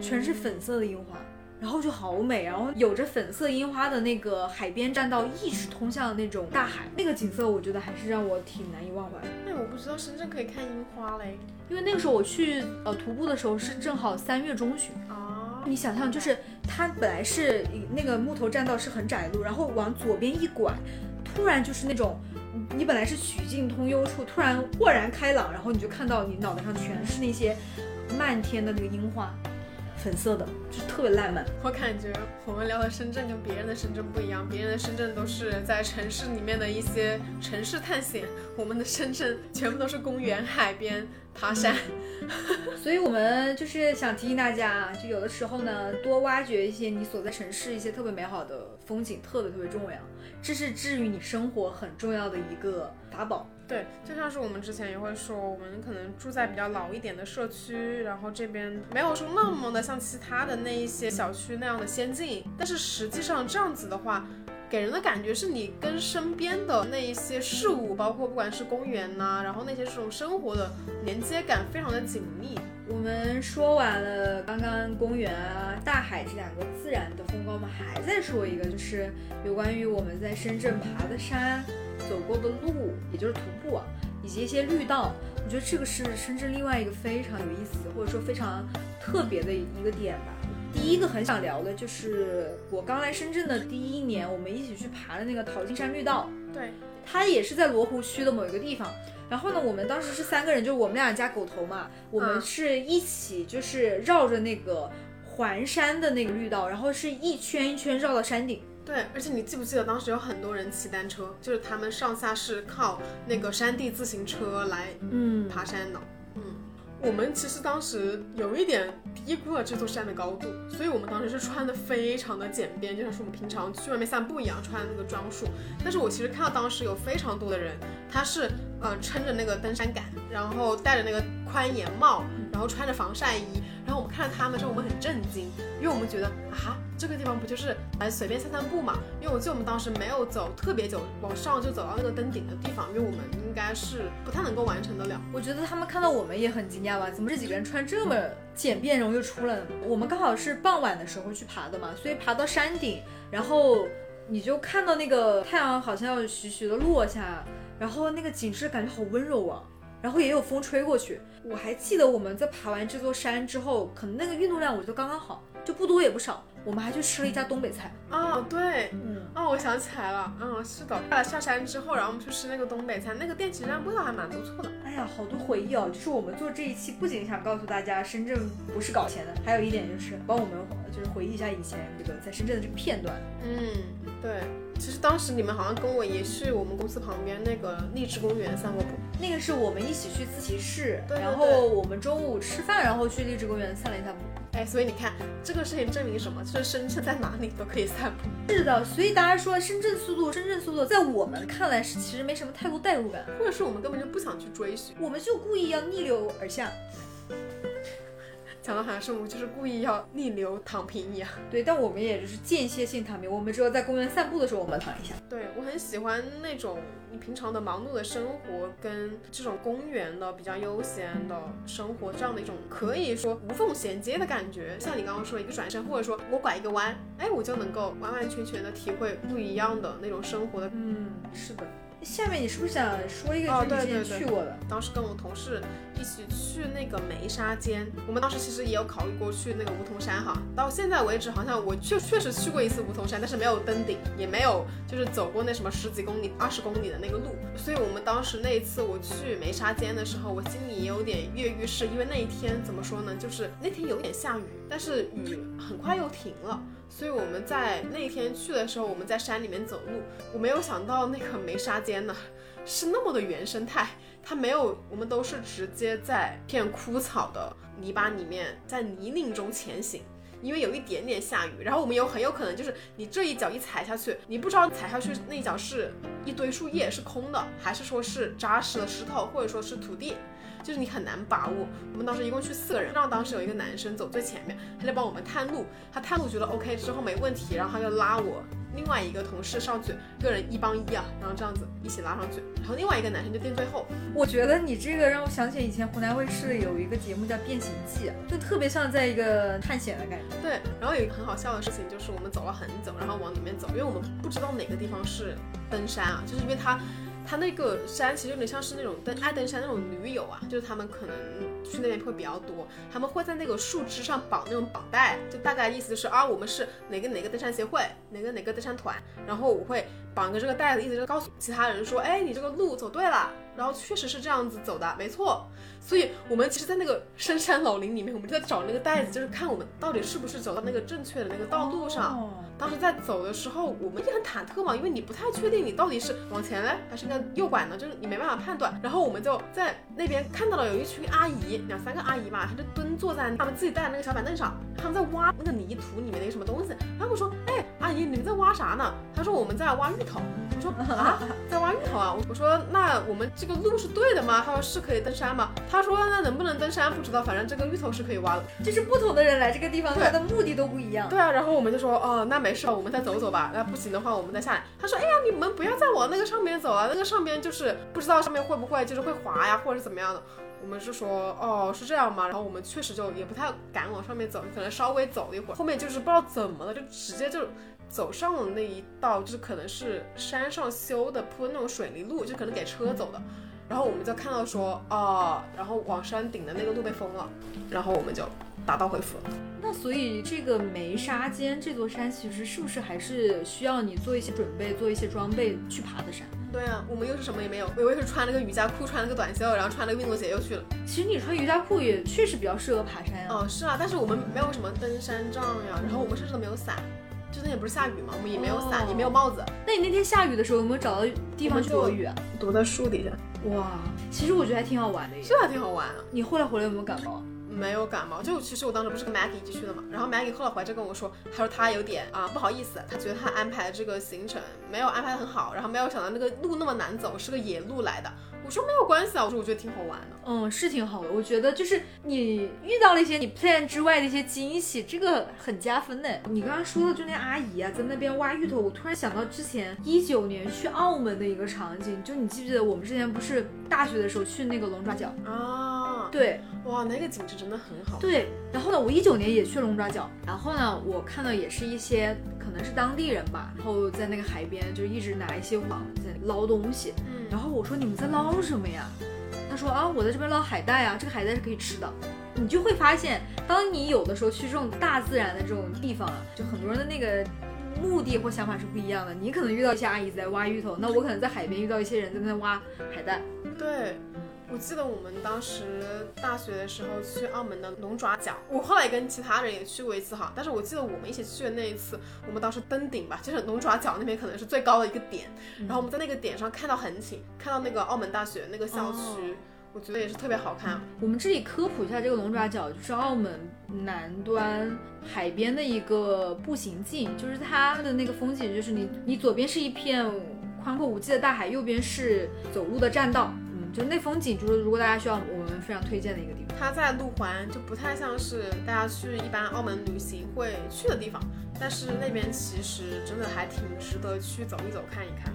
全是粉色的樱花，然后就好美，然后有着粉色樱花的那个海边栈道一直通向那种大海，那个景色我觉得还是让我挺难以忘怀。哎，我不知道深圳可以看樱花嘞，因为那个时候我去呃徒步的时候是正好三月中旬啊。你想象就是它本来是那个木头栈道是很窄的路，然后往左边一拐，突然就是那种。你本来是曲径通幽处，突然豁然开朗，然后你就看到你脑袋上全是那些漫天的那个樱花，粉色的，就特别浪漫。我感觉我们聊的深圳跟别人的深圳不一样，别人的深圳都是在城市里面的一些城市探险，我们的深圳全部都是公园、海边、爬山。所以我们就是想提醒大家，就有的时候呢，多挖掘一些你所在城市一些特别美好的风景，特别特别重要。这是治愈你生活很重要的一个法宝。对，就像是我们之前也会说，我们可能住在比较老一点的社区，然后这边没有说那么的像其他的那一些小区那样的先进，但是实际上这样子的话，给人的感觉是你跟身边的那一些事物，包括不管是公园呐，然后那些这种生活的连接感非常的紧密。我们说完了刚刚公园啊、大海这两个自然的风光，我们还在说一个，就是有关于我们在深圳爬的山、走过的路，也就是徒步啊，以及一些绿道。我觉得这个是深圳另外一个非常有意思，或者说非常特别的一个点吧。第一个很想聊的就是我刚来深圳的第一年，我们一起去爬的那个淘金山绿道。对，它也是在罗湖区的某一个地方。然后呢，我们当时是三个人，就我们俩加狗头嘛，我们是一起就是绕着那个环山的那个绿道，然后是一圈一圈绕到山顶。对，而且你记不记得当时有很多人骑单车，就是他们上下是靠那个山地自行车来嗯爬山的。嗯，我们其实当时有一点低估了这座山的高度，所以我们当时是穿的非常的简便，就像是我们平常去外面散步一样穿那个装束。但是我其实看到当时有非常多的人，他是。嗯，撑着那个登山杆，然后戴着那个宽檐帽，然后穿着防晒衣，然后我们看到他们之后，我们很震惊，因为我们觉得啊，这个地方不就是来随便散散步嘛？因为我记得我们当时没有走特别久，往上就走到那个登顶的地方，因为我们应该是不太能够完成得了。我觉得他们看到我们也很惊讶吧？怎么这几个人穿这么简便，然后又出来了？我们刚好是傍晚的时候去爬的嘛，所以爬到山顶，然后你就看到那个太阳好像要徐徐的落下。然后那个景致感觉好温柔啊，然后也有风吹过去。我还记得我们在爬完这座山之后，可能那个运动量我觉得刚刚好，就不多也不少。我们还去吃了一家东北菜啊，对，嗯，哦，我想起来了，嗯，是的，下了下山之后，然后我们去吃那个东北菜，那个店其实味道还蛮不错的。哎呀，好多回忆哦！就是我们做这一期，不仅想告诉大家深圳不是搞钱的，还有一点就是帮我们就是回忆一下以前这个在深圳的这个片段。嗯，对。其实当时你们好像跟我也去我们公司旁边那个荔枝公园散过步，那个是我们一起去自习室，然后我们中午吃饭，然后去荔枝公园散了一下步。哎，所以你看这个事情证明什么？就是深圳在哪里都可以散步。是的，所以大家说深圳速度，深圳速度，在我们看来是其实没什么太多代入感，或者是我们根本就不想去追寻，我们就故意要逆流而下。讲的好像是我们就是故意要逆流躺平一样。对，但我们也就是间歇性躺平，我们只有在公园散步的时候我们躺一下。对我很喜欢那种你平常的忙碌的生活跟这种公园的比较悠闲的生活这样的一种可以说无缝衔接的感觉。像你刚刚说一个转身，或者说我拐一个弯，哎，我就能够完完全全的体会不一样的那种生活的。嗯，是的。下面你是不是想说一个哦是你之前对对对？当时跟我同事一起去那个梅沙尖，我们当时其实也有考虑过去那个梧桐山哈。到现在为止，好像我确确实去过一次梧桐山，但是没有登顶，也没有就是走过那什么十几公里、二十公里的那个路。所以我们当时那一次我去梅沙尖的时候，我心里也有点跃跃欲试，因为那一天怎么说呢，就是那天有点下雨，但是雨很快又停了。所以我们在那天去的时候，我们在山里面走路，我没有想到那个梅沙尖呢是那么的原生态，它没有，我们都是直接在片枯草的泥巴里面，在泥泞中前行。因为有一点点下雨，然后我们有很有可能就是你这一脚一踩下去，你不知道踩下去那一脚是一堆树叶是空的，还是说是扎实的石头，或者说是土地，就是你很难把握。我们当时一共去四个人，让当时有一个男生走最前面，他在帮我们探路，他探路觉得 OK 之后没问题，然后他就拉我另外一个同事上去，个人一帮一啊，然后这样子一起拉上去，然后另外一个男生就垫最后。我觉得你这个让我想起以前湖南卫视有一个节目叫《变形记》，就特别像在一个探险的感觉。对，然后有一个很好笑的事情，就是我们走了很久，然后往里面走，因为我们不知道哪个地方是登山啊，就是因为它，他那个山其实有点像是那种登爱登山那种驴友啊，就是他们可能去那边会比较多，他们会在那个树枝上绑那种绑带，就大概意思就是啊，我们是哪个哪个登山协会，哪个哪个登山团，然后我会绑个这个带子，意思就是告诉其他人说，哎，你这个路走对了，然后确实是这样子走的，没错。所以我们其实，在那个深山老林里面，我们就在找那个带子，就是看我们到底是不是走到那个正确的那个道路上。哦当时在走的时候，我们也很忐忑嘛，因为你不太确定你到底是往前嘞，还是应该右拐呢，就是你没办法判断。然后我们就在那边看到了有一群阿姨，两三个阿姨吧，她就蹲坐在他们自己带的那个小板凳上，他们在挖那个泥土里面的一个什么东西。然后我说，哎，阿姨，你们在挖啥呢？她说我们在挖芋头。我说啊，在挖芋头啊？我说那我们这个路是对的吗？她说是可以登山吗？她说那能不能登山不知道，反正这个芋头是可以挖的。就是不同的人来这个地方，对他的目的都不一样。对啊，然后我们就说，哦，那没事，我们再走走吧。那不行的话，我们再下来。他说，哎呀，你们不要再往那个上面走啊，那个上面就是不知道上面会不会就是会滑呀，或者是怎么样的。我们是说，哦，是这样吗？然后我们确实就也不太敢往上面走，可能稍微走了一会儿，后面就是不知道怎么了，就直接就走上了那一道，就是可能是山上修的铺的那种水泥路，就可能给车走的。然后我们就看到说，哦，然后往山顶的那个路被封了，然后我们就打道回府。那所以这个梅沙尖这座山，其实是不是还是需要你做一些准备，做一些装备去爬的山？对啊，我们又是什么也没有，我以为是穿了个瑜伽裤，穿了个短袖，然后穿了个运动鞋又去了。其实你穿瑜伽裤也确实比较适合爬山呀、哦，是啊，但是我们没有什么登山杖呀，然后我们甚至都没有伞，就那天不是下雨嘛，我们也没有伞，哦也没有帽子，那你那天下雨的时候有没有找到地方去躲雨啊？躲在树底下，哇，其实我觉得还挺好玩的耶。这还挺好玩啊。你后来回来有没有感冒？没有感冒，就其实我当时不是跟 Maggie 一起去的嘛，然后 Maggie 后来回来就跟我说，他说他有点啊、不好意思，他觉得他安排的这个行程没有安排的很好，然后没有想到那个路那么难走，是个野路来的。我说没有关系啊，我说我觉得挺好玩的。嗯，是挺好的。我觉得就是你遇到了一些你 plan 之外的一些惊喜，这个很加分的。你刚刚说的就那阿姨啊，在那边挖芋头，我突然想到之前一九年去澳门的一个场景，就你记不记得我们之前不是大学的时候去那个龙爪角？啊，对哇，那个景致真的很好。对，然后呢，我一九年也去龙爪角，然后呢，我看到也是一些可能是当地人吧，然后在那个海边就一直拿一些网在捞东西，嗯，然后我说你们在捞什么呀？他说啊，我在这边捞海带啊，这个海带是可以吃的。你就会发现，当你有的时候去这种大自然的这种地方啊，就很多人的那个目的或想法是不一样的。你可能遇到一些阿姨在挖芋头，那我可能在海边遇到一些人在那挖海带。对，我记得我们当时大学的时候去澳门的龙爪角，我后来跟其他人也去过一次哈，但是我记得我们一起去的那一次，我们当时登顶吧，就是龙爪角那边可能是最高的一个点，然后我们在那个点上看到横景，看到那个澳门大学那个校区。哦我觉得也是特别好看，我们这里科普一下，这个龙爪角就是澳门南端海边的一个步行径，就是它的那个风景，就是你你左边是一片宽阔无际的大海，右边是走路的栈道。嗯，就那风景，就是如果大家需要，我们非常推荐的一个地方。它在路环，就不太像是大家去一般澳门旅行会去的地方，但是那边其实真的还挺值得去走一走看一看。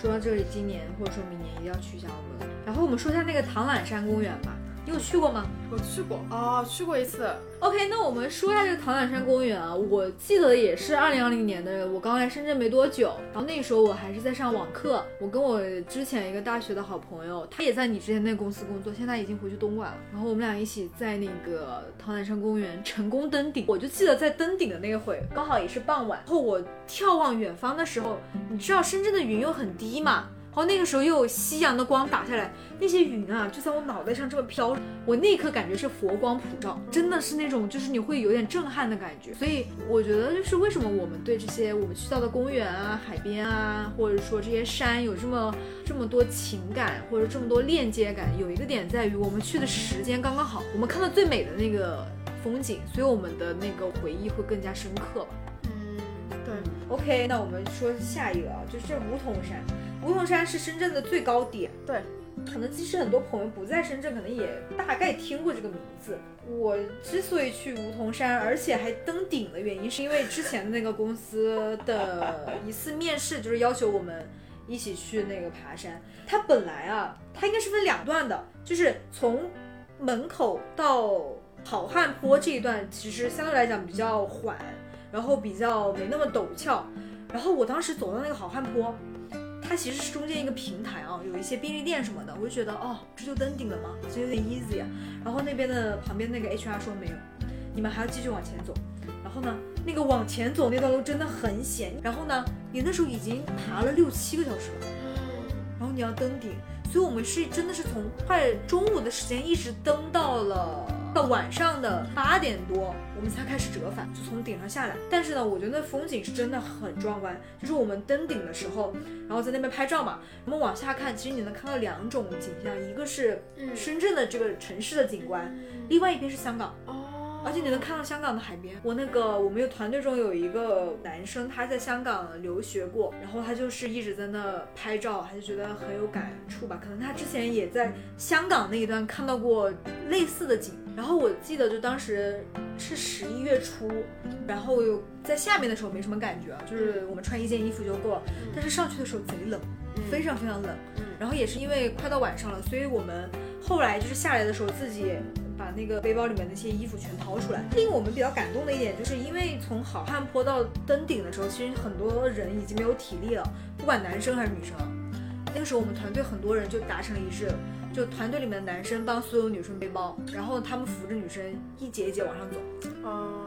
说到这里，今年或者说明年一定要去一下澳门。然后我们说一下那个唐榄山公园吧。你有去过吗？我去过哦，去过一次。OK，那我们说一下这个唐懒山公园啊，我记得也是二零二零年的，我刚来深圳没多久，然后那时候我还是在上网课，我跟我之前一个大学的好朋友，他也在你之前那个公司工作，现在已经回去东莞了，然后我们俩一起在那个唐懒山公园成功登顶，我就记得在登顶的那会，刚好也是傍晚，然后我眺望远方的时候，你知道深圳的云又很低嘛。然后那个时候又有夕阳的光打下来，那些云啊就在我脑袋上这么飘，我那一刻感觉是佛光普照，真的是那种就是你会有点震撼的感觉。所以我觉得就是为什么我们对这些我们去到的公园啊、海边啊，或者说这些山有这么这么多情感或者这么多链接感，有一个点在于我们去的时间刚刚好，我们看到最美的那个风景，所以我们的那个回忆会更加深刻吧。嗯，对。OK，那我们说下一个啊，就是这梧桐山。梧桐山是深圳的最高点，对，可能即使很多朋友不在深圳，可能也大概听过这个名字。我之所以去梧桐山，而且还登顶的原因，是因为之前的那个公司的一次面试，就是要求我们一起去那个爬山。它本来啊，它应该是分两段的，就是从门口到好汉坡这一段，其实相对来讲比较缓，然后比较没那么陡峭。然后我当时走到那个好汉坡。它其实是中间一个平台啊，有一些便利店什么的，我就觉得哦，这就登顶了吗？这有点 easy 啊。然后那边的旁边那个 HR 说没有，你们还要继续往前走。然后呢，那个往前走那段路真的很险。然后呢，你那时候已经爬了六七个小时了，然后你要登顶，所以我们是真的是从快中午的时间一直登到了。到晚上的八点多，我们才开始折返，就从顶上下来。但是呢，我觉得那风景是真的很壮观。就是我们登顶的时候，然后在那边拍照嘛，我们往下看，其实你能看到两种景象，一个是深圳的这个城市的景观，另外一边是香港。哦而且你能看到香港的海边。我那个我们有团队中有一个男生，他在香港留学过，然后他就是一直在那拍照，他就觉得很有感触吧。可能他之前也在香港那一段看到过类似的景。然后我记得就当时是十一月初，然后在下面的时候没什么感觉啊，就是我们穿一件衣服就够了。但是上去的时候贼冷，非常非常冷。然后也是因为快到晚上了，所以我们后来就是下来的时候自己。把那个背包里面那些衣服全掏出来。令我们比较感动的一点，就是因为从好汉坡到登顶的时候，其实很多人已经没有体力了，不管男生还是女生。那个时候我们团队很多人就达成了一致，就团队里面的男生帮所有女生背包，然后他们扶着女生一节一节往上走。哦，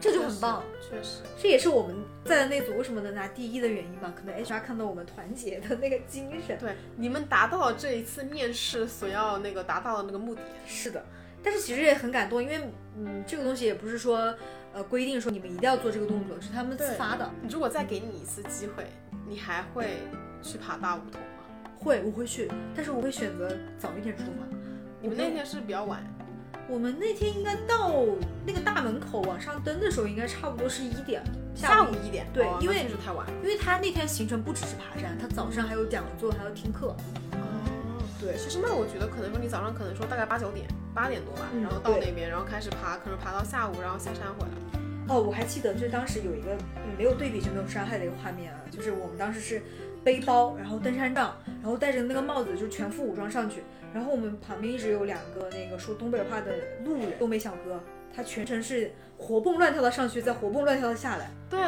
这就很棒，确实，这也是我们在那组为什么能拿第一的原因吧？可能 HR 看到我们团结的那个精神。对，你们达到了这一次面试所要那个达到的那个目的。是的。但是其实也很感动，因为嗯，这个东西也不是说，呃，规定说你们一定要做这个动作，是他们自发的。如果再给你一次机会，你还会去爬大梧桐吗？会，我会去，但是我会选择早一点出发。你们那天是比较晚，我们那天应该到那个大门口往上登的时候，应该差不多是一点，下午一点。对，因为是太晚，因为他那天行程不只是爬山，他早上还有讲座，还要听课。对，其实那我觉得可能说你早上可能说大概八九点。八点多吧，然后到那边，然后开始爬，可能爬到下午，然后下山回来。哦，我还记得，就是当时有一个没有对比就没有伤害的一个画面啊，就是我们当时是背包，然后登山杖，然后戴着那个帽子，就全副武装上去，然后我们旁边一直有两个那个说东北话的路人，东北小哥，他全程是活蹦乱跳的上去，再活蹦乱跳的下来。对。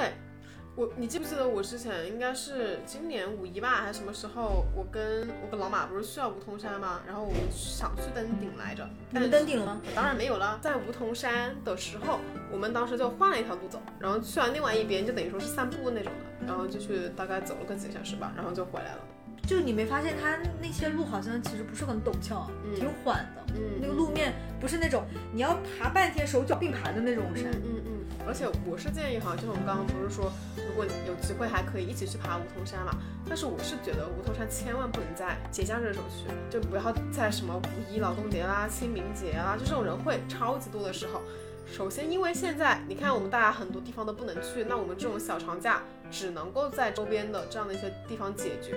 我，你记不记得我之前应该是今年五一吧，还是什么时候？我跟我跟老马不是去了梧桐山吗？然后我们想去登顶来着。你们登顶了吗？当然没有了。在梧桐山的时候，我们当时就换了一条路走，然后去完另外一边，就等于说是散步那种的，然后就去大概走了个几个小时吧，然后就回来了。就你没发现它那些路好像其实不是很陡峭，挺缓的。嗯，那个路面不是那种你要爬半天手脚并排的那种山。嗯嗯。而且我是建议哈，就是我们刚刚不是说，如果有机会还可以一起去爬梧桐山嘛。但是我是觉得梧桐山千万不能在节假日的时候去，就不要在什么五一劳动节啦、清明节啦，就这种人会超级多的时候。首先，因为现在你看我们大家很多地方都不能去，那我们这种小长假只能够在周边的这样的一些地方解决。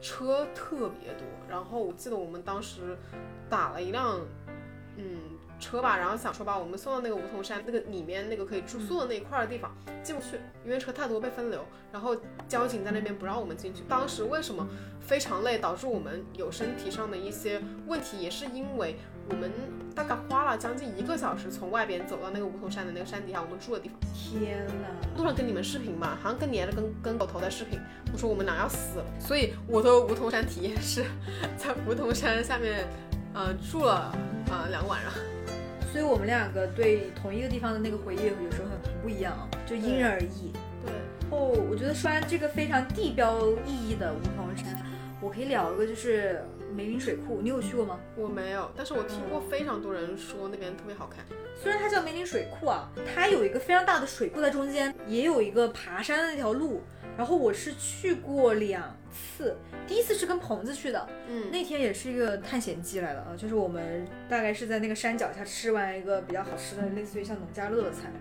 车特别多。然后我记得我们当时打了一辆，嗯。车吧，然后想说把我们送到那个梧桐山那个里面那个可以住宿的那一块的地方进不去，因为车太多被分流，然后交警在那边不让我们进去。当时为什么非常累，导致我们有身体上的一些问题，也是因为我们大概花了将近一个小时从外边走到那个梧桐山的那个山底下我们住的地方。天哪！路上跟你们视频嘛，好像跟连着跟跟狗头在视频，我说我们俩要死了。所以我的梧桐山体验是 在梧桐山下面，呃，住了呃两个晚上。所以我们两个对同一个地方的那个回忆有时候很不一样，就因人而异。对。哦，我觉得说完这个非常地标意义的梧桐山，我可以聊一个就是梅林水库，你有去过吗？我没有，但是我听过非常多人说那边特别好看。虽然它叫梅林水库啊，它有一个非常大的水库在中间，也有一个爬山的那条路。然后我是去过两次，第一次是跟鹏子去的，嗯，那天也是一个探险记来的啊，就是我们大概是在那个山脚下吃完一个比较好吃的，类似于像农家乐的菜，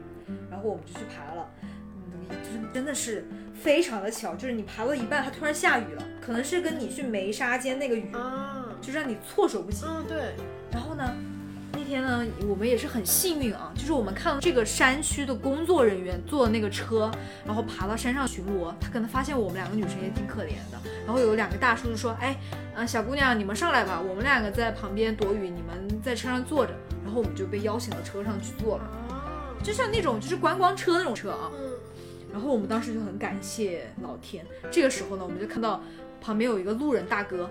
然后我们就去爬了，嗯，就是真的是非常的巧，就是你爬到一半，它突然下雨了，可能是跟你去梅沙间那个雨，啊，就让你措手不及，嗯，对，然后呢？那天呢，我们也是很幸运啊，就是我们看到这个山区的工作人员坐那个车，然后爬到山上巡逻，他可能发现我们两个女生也挺可怜的，然后有两个大叔就说，哎，呃，小姑娘你们上来吧，我们两个在旁边躲雨，你们在车上坐着，然后我们就被邀请到车上去坐了，就像那种就是观光车那种车啊，然后我们当时就很感谢老天，这个时候呢，我们就看到旁边有一个路人大哥，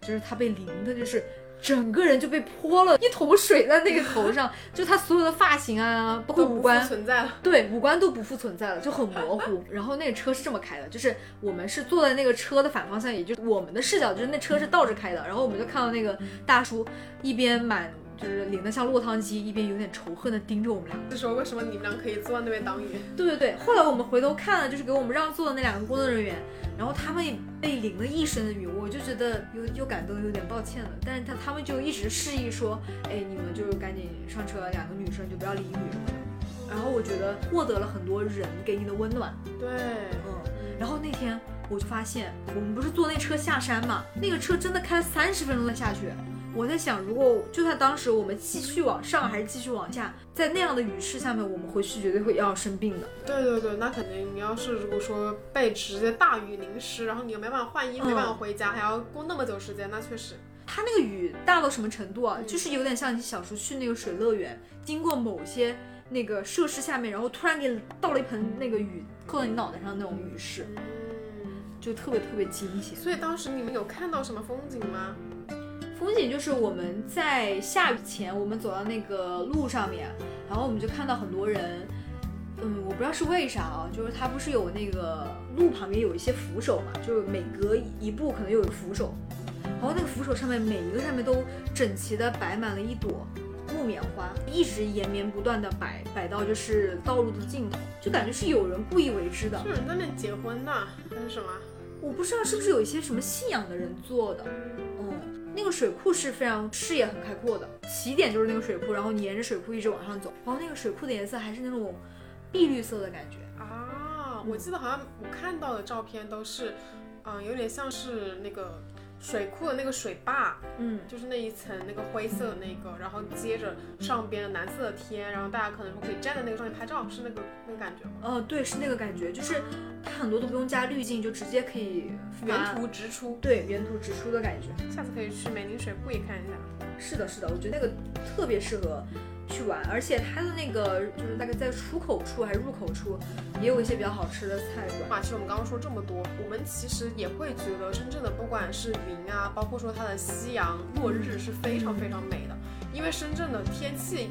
就是他被淋的，就是。整个人就被泼了一桶水在那个头上，就他所有的发型啊，包括五官存在了，对，五官都不复存在了，就很模糊。然后那个车是这么开的，就是我们是坐在那个车的反方向，也就是我们的视角，就是那车是倒着开的。然后我们就看到那个大叔一边满就是淋得像落汤鸡，一边有点仇恨的盯着我们俩，就说为什么你们俩可以坐在那边挡雨？对对对。后来我们回头看了，就是给我们让座的那两个工作人员。然后他们被淋了一身的雨，我就觉得又又感动，有点抱歉了。但是他他们就一直示意说，哎，你们就赶紧上车，两个女生就不要淋雨什么的。然后我觉得获得了很多人给你的温暖。对，嗯。然后那天我就发现，我们不是坐那车下山嘛，那个车真的开了三十分钟才下去。我在想，如果就算当时我们继续往上，还是继续往下，在那样的雨势下面，我们回去绝对会要生病的。对对对，那肯定。你要是如果说被直接大雨淋湿，然后你又没办法换衣服，没办法回家，还要过那么久时间，那确实。它那个雨大到什么程度啊？就是有点像你小时候去那个水乐园，经过某些那个设施下面，然后突然给你倒了一盆那个雨，扣到你脑袋上那种雨势，就特别特别惊险。所以当时你们有看到什么风景吗？风景就是我们在下雨前，我们走到那个路上面，然后我们就看到很多人，嗯，我不知道是为啥啊，就是它不是有那个路旁边有一些扶手嘛，就是每隔一步可能有个扶手，然后那个扶手上面每一个上面都整齐的摆满了一朵木棉花，一直延绵不断的摆摆到就是道路的尽头，就感觉是有人故意为之的，是人在那结婚呢，还是什么？我不知道是不是有一些什么信仰的人做的，嗯。那个水库是非常视野很开阔的，起点就是那个水库，然后沿着水库一直往上走，然后那个水库的颜色还是那种碧绿色的感觉啊。我记得好像我看到的照片都是，嗯，有点像是那个。水库的那个水坝，嗯，就是那一层那个灰色的那个，然后接着上边的蓝色的天，然后大家可能说可以站在那个上面拍照，是那个那个感觉吗？呃，对，是那个感觉，就是它很多都不用加滤镜，就直接可以原图直出，对，原图直出的感觉。下次可以去梅林水库也看一下。是的，是的，我觉得那个特别适合。去玩，而且它的那个就是大概在出口处还是入口处，也有一些比较好吃的菜馆。其实我们刚刚说这么多，我们其实也会觉得深圳的不管是云啊，包括说它的夕阳落日是非常非常美的。因为深圳的天气、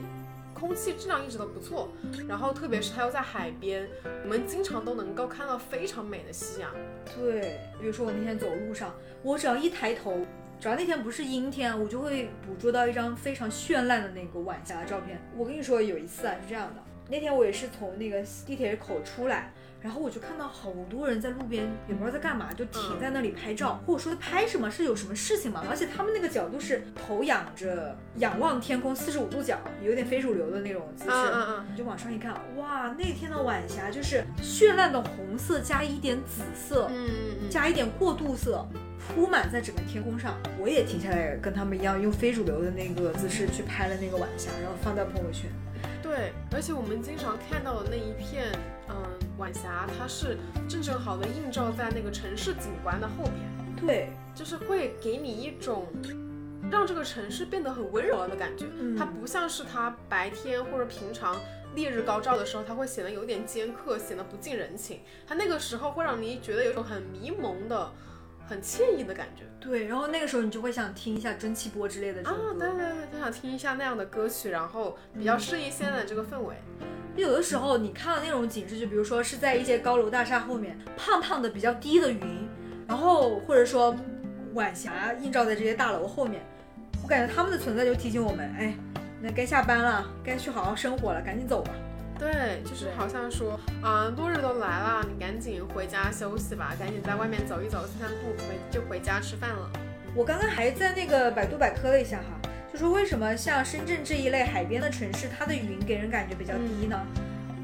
空气质量一直都不错，然后特别是它又在海边，我们经常都能够看到非常美的夕阳。对，比如说我那天走路上，我只要一抬头。只要那天不是阴天，我就会捕捉到一张非常绚烂的那个晚霞的照片。我跟你说，有一次啊是这样的，那天我也是从那个地铁口出来，然后我就看到好多人在路边，也不知道在干嘛，就停在那里拍照，或者说拍什么，是有什么事情吗？而且他们那个角度是头仰着，仰望天空，四十五度角，有点非主流的那种姿势。嗯嗯嗯，你就往上一看，哇，那天的晚霞就是绚烂的红色加一点紫色，嗯嗯嗯，加一点过渡色，铺满在整个天空上。我也停下来跟他们一样，用非主流的那个姿势去拍了那个晚霞，然后放到朋友圈。对，而且我们经常看到的那一片，嗯，晚霞，它是正正好的映照在那个城市景观的后边，对，就是会给你一种让这个城市变得很温柔了的感觉。嗯它不像是它白天或者平常烈日高照的时候，它会显得有点尖刻，显得不近人情。它那个时候会让你觉得有一种很迷蒙的、很惬意的感觉。对，然后那个时候你就会想听一下蒸汽波之类的这啊种，歌。对对对，就想听一下那样的歌曲，然后比较适应现在的这个氛围。有的时候你看到那种景致，就比如说是在一些高楼大厦后面，胖胖的比较低的云，然后或者说晚霞映照在这些大楼后面，我感觉他们的存在就提醒我们，哎，那该下班了，该去好好生活了，赶紧走吧。对，就是好像说，啊、落日都来了，你赶紧回家休息吧，赶紧在外面走一走，散散步，回就回家吃饭了。我刚刚还在那个百度百科了一下哈，就说为什么像深圳这一类海边的城市，它的云给人感觉比较低呢？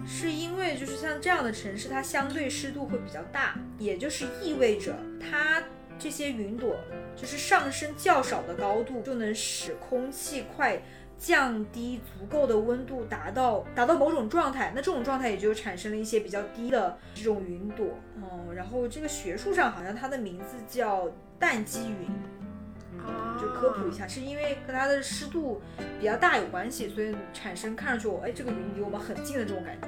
是因为就是像这样的城市，它相对湿度会比较大，也就是意味着它这些云朵就是上升较少的高度，就能使空气快降低足够的温度，达到达到某种状态。那这种状态也就产生了一些比较低的这种云朵。嗯，然后这个学术上好像它的名字叫淡积云。啊，就科普一下，是因为跟它的湿度比较大有关系，所以产生看上去我哎这个云离我们很近的这种感觉。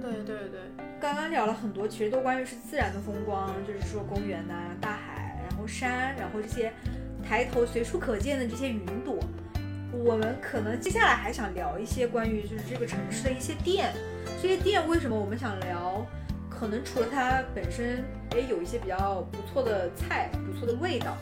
对对对，刚刚聊了很多，其实都关于是自然的风光，就是说公园呐、大海，然后山，然后这些抬头随处可见的这些云朵。我们可能接下来还想聊一些关于就是这个城市的一些店，这些店为什么我们想聊？可能除了它本身也有一些比较不错的菜、不错的味道，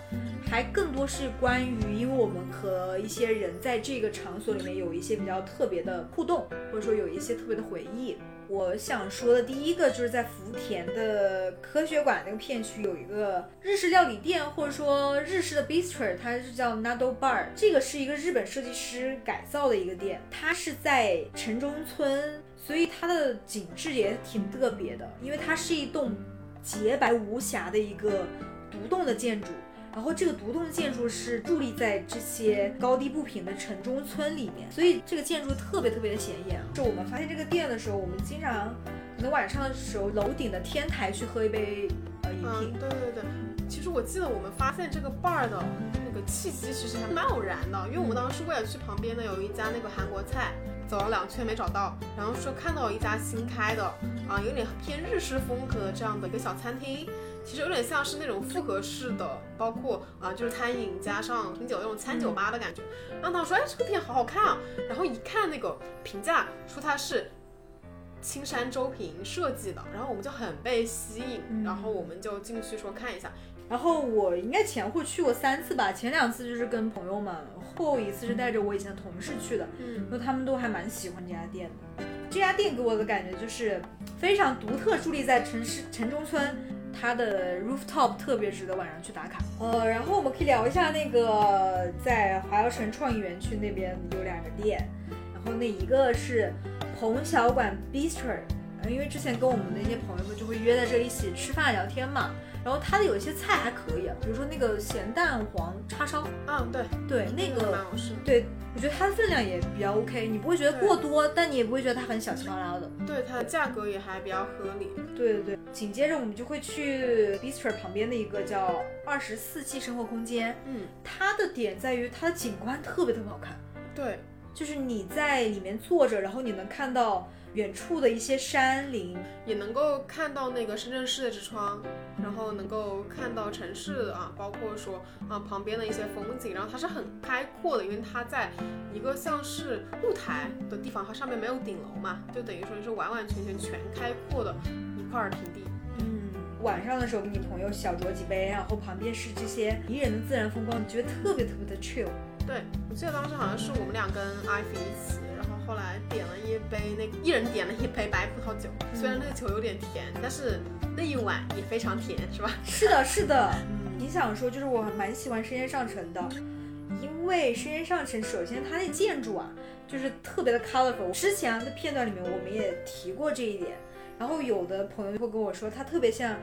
还更多是关于，因为我们和一些人在这个场所里面有一些比较特别的互动，或者说有一些特别的回忆。我想说的第一个就是在福田的科学馆那个片区有一个日式料理店，或者说日式的 bistro，它是叫 Nado Bar。这个是一个日本设计师改造的一个店，它是在城中村，所以它的景致也挺特别的，因为它是一栋洁白无瑕的一个独栋的建筑。然后这个独栋建筑是伫立在这些高低不平的城中村里面，所以这个建筑特别特别的显眼。就我们发现这个店的时候，我们经常可能晚上的时候楼顶的天台去喝一杯呃饮嗯品，，对对对。其实我记得我们发现这个 bar 的那个契机其实还蛮偶然的，因为我们当时为了去旁边呢有一家那个韩国菜，走了两圈没找到，然后说看到一家新开的啊，有点偏日式风格的这样的一个小餐厅。其实有点像是那种复合式的，包括啊，就是餐饮加上品酒那种餐酒吧的感觉。然后他说，哎，这个店好好看啊。然后一看那个评价，说它是青山周平设计的，然后我们就很被吸引，嗯然后我们就进去说看一下。然后我应该前后去过三次吧，前两次就是跟朋友们，后一次是带着我以前的同事去的，嗯因为他们都还蛮喜欢这家店的。这家店给我的感觉就是非常独特，伫立在城市城中村，它的 rooftop 特别值得晚上去打卡。呃，然后我们可以聊一下那个在华侨城创意园区那边有两个店，然后那一个是彭小馆 Bistro，呃因为之前跟我们那些朋友们就会约在这里一起吃饭聊天嘛。然后它的有一些菜还可以，啊，比如说那个咸蛋黄叉烧，嗯，对，对，那蛮个好吃。对我觉得它的分量也比较 OK，你不会觉得过多，但你也不会觉得它很小气巴拉的。对，它的价格也还比较合理。对对对，紧接着我们就会去 Bistro 旁边的一个叫二十四季生活空间，嗯，它的点在于它的景观特别特别好看，对，就是你在里面坐着，然后你能看到远处的一些山林，也能够看到那个深圳市的之窗，然后能够看到城市啊，包括说啊旁边的一些风景，然后它是很开阔的，因为它在一个像是露台的地方，它上面没有顶楼嘛，就等于说是完完全全全开阔的一块平地。嗯，晚上的时候跟你朋友小酌几杯，然后旁边是这些迷人的自然风光，你觉得特别特别的 chill。对，我记得当时好像是我们俩跟 Ivy 一起，然后后来点了一杯那一人点了一杯白葡萄酒，虽然那个酒有点甜，但是那一碗也非常甜，是吧？是的，是的。你想说，就是我蛮喜欢深夜上城的，因为深夜上城首先它那建筑啊，就是特别的 colorful。之前的片段里面我们也提过这一点，然后有的朋友会跟我说，它特别像。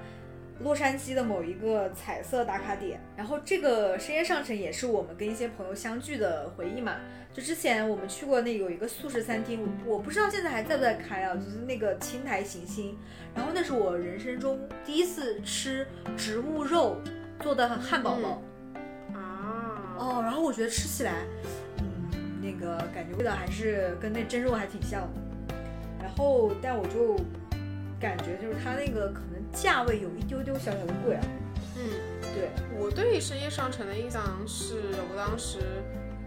洛杉矶的某一个彩色打卡点，然后这个深夜上城也是我们跟一些朋友相聚的回忆嘛。就之前我们去过那有一个素食餐厅，我不知道现在还在不在开啊，就是那个青苔行星。然后那是我人生中第一次吃植物肉做的汉堡包啊哦，然后我觉得吃起来，嗯，那个感觉味道还是跟那真肉还挺像的。然后但我就感觉就是它那个可能。价位有一丢丢小小的贵啊，嗯，对。我对深夜上城的印象是我当时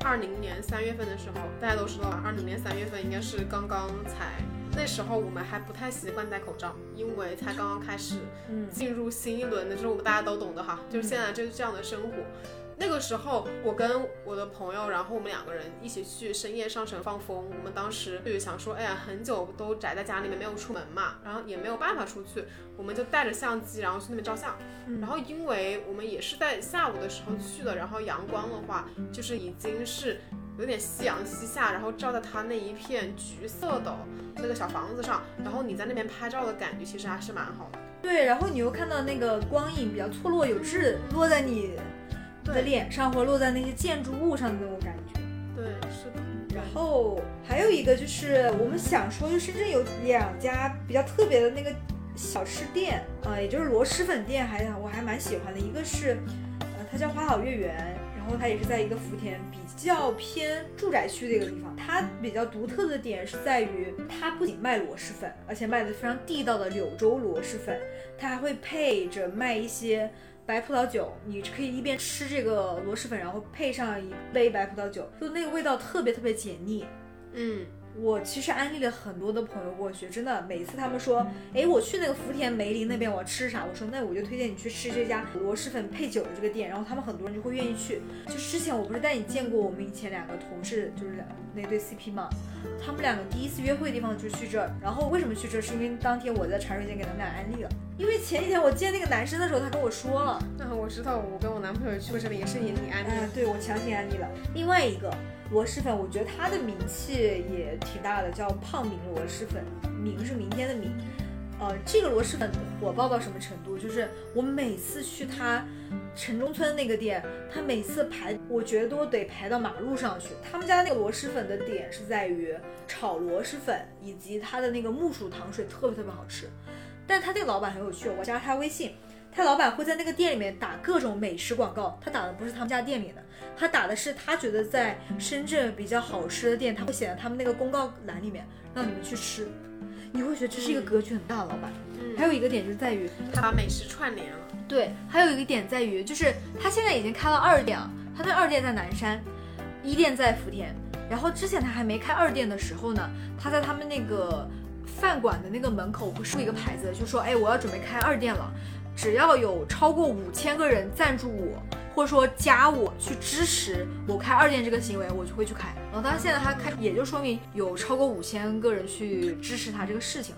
二零年三月份的时候，大家都知道吧，二零年三月份应该是刚刚才，那时候我们还不太习惯戴口罩，因为才刚刚开始进入新一轮的，就是我们大家都懂的哈，就是现在就是这样的生活。那个时候，我跟我的朋友，然后我们两个人一起去深夜上城放风。我们当时就想说，哎呀，很久都宅在家里面没有出门嘛，然后也没有办法出去，我们就带着相机，然后去那边照相。然后因为我们也是在下午的时候去的，然后阳光的话，就是已经是有点夕阳西下，然后照在它那一片橘色的那个小房子上，然后你在那边拍照的感觉其实还是蛮好的。对，然后你又看到那个光影比较错落有致，落在你。的脸上，或落在那些建筑物上的那种感觉。对，是的。然后还有一个就是，我们想说，就深圳有两家比较特别的那个小吃店，啊，也就是螺蛳粉店，还我还蛮喜欢的。一个是，呃，它叫花好月圆，然后它也是在一个福田比较偏住宅区的一个地方。它比较独特的点是在于，它不仅卖螺蛳粉，而且卖的非常地道的柳州螺蛳粉，它还会配着卖一些。白葡萄酒，你可以一边吃这个螺蛳粉，然后配上一杯白葡萄酒，就那个味道特别特别解腻。嗯。我其实安利了很多的朋友过去，真的，每次他们说，哎，我去那个福田梅林那边，我吃啥？我说，那我就推荐你去吃这家螺蛳粉配酒的这个店，然后他们很多人就会愿意去。就之前我不是带你见过我们以前两个同事，就是两那对 CP 嘛，他们两个第一次约会的地方就去这儿。然后为什么去这儿？是因为当天我在茶水间给他们俩安利了。因为前几天我见那个男生的时候，他跟我说了。那我知道，我跟我男朋友去过这里，也是你你安利。嗯，对我强行安利了。另外一个。螺蛳粉，我觉得它的名气也挺大的，叫胖明螺蛳粉，明是明天的明。呃，这个螺蛳粉火爆到什么程度？就是我每次去它城中村那个店，它每次排，我觉得都得排到马路上去。他们家那个螺蛳粉的点是在于炒螺蛳粉以及它的那个木薯糖水特别特别好吃。但他这个老板很有趣，我加他微信。他老板会在那个店里面打各种美食广告，他打的不是他们家店里的，他打的是他觉得在深圳比较好吃的店，他会写在他们那个公告栏里面，让你们去吃。你会觉得这是一个格局很大的老板。还有一个点就在于他把美食串联了。对，还有一个点在于就是他现在已经开了二店了，他那二店在南山，一店在福田。然后之前他还没开二店的时候呢，他在他们那个饭馆的那个门口会竖一个牌子，就说哎我要准备开二店了。只要有超过五千个人赞助我，或者说加我去支持我开二店这个行为，我就会去开。然后他现在他开，也就说明有超过五千个人去支持他这个事情。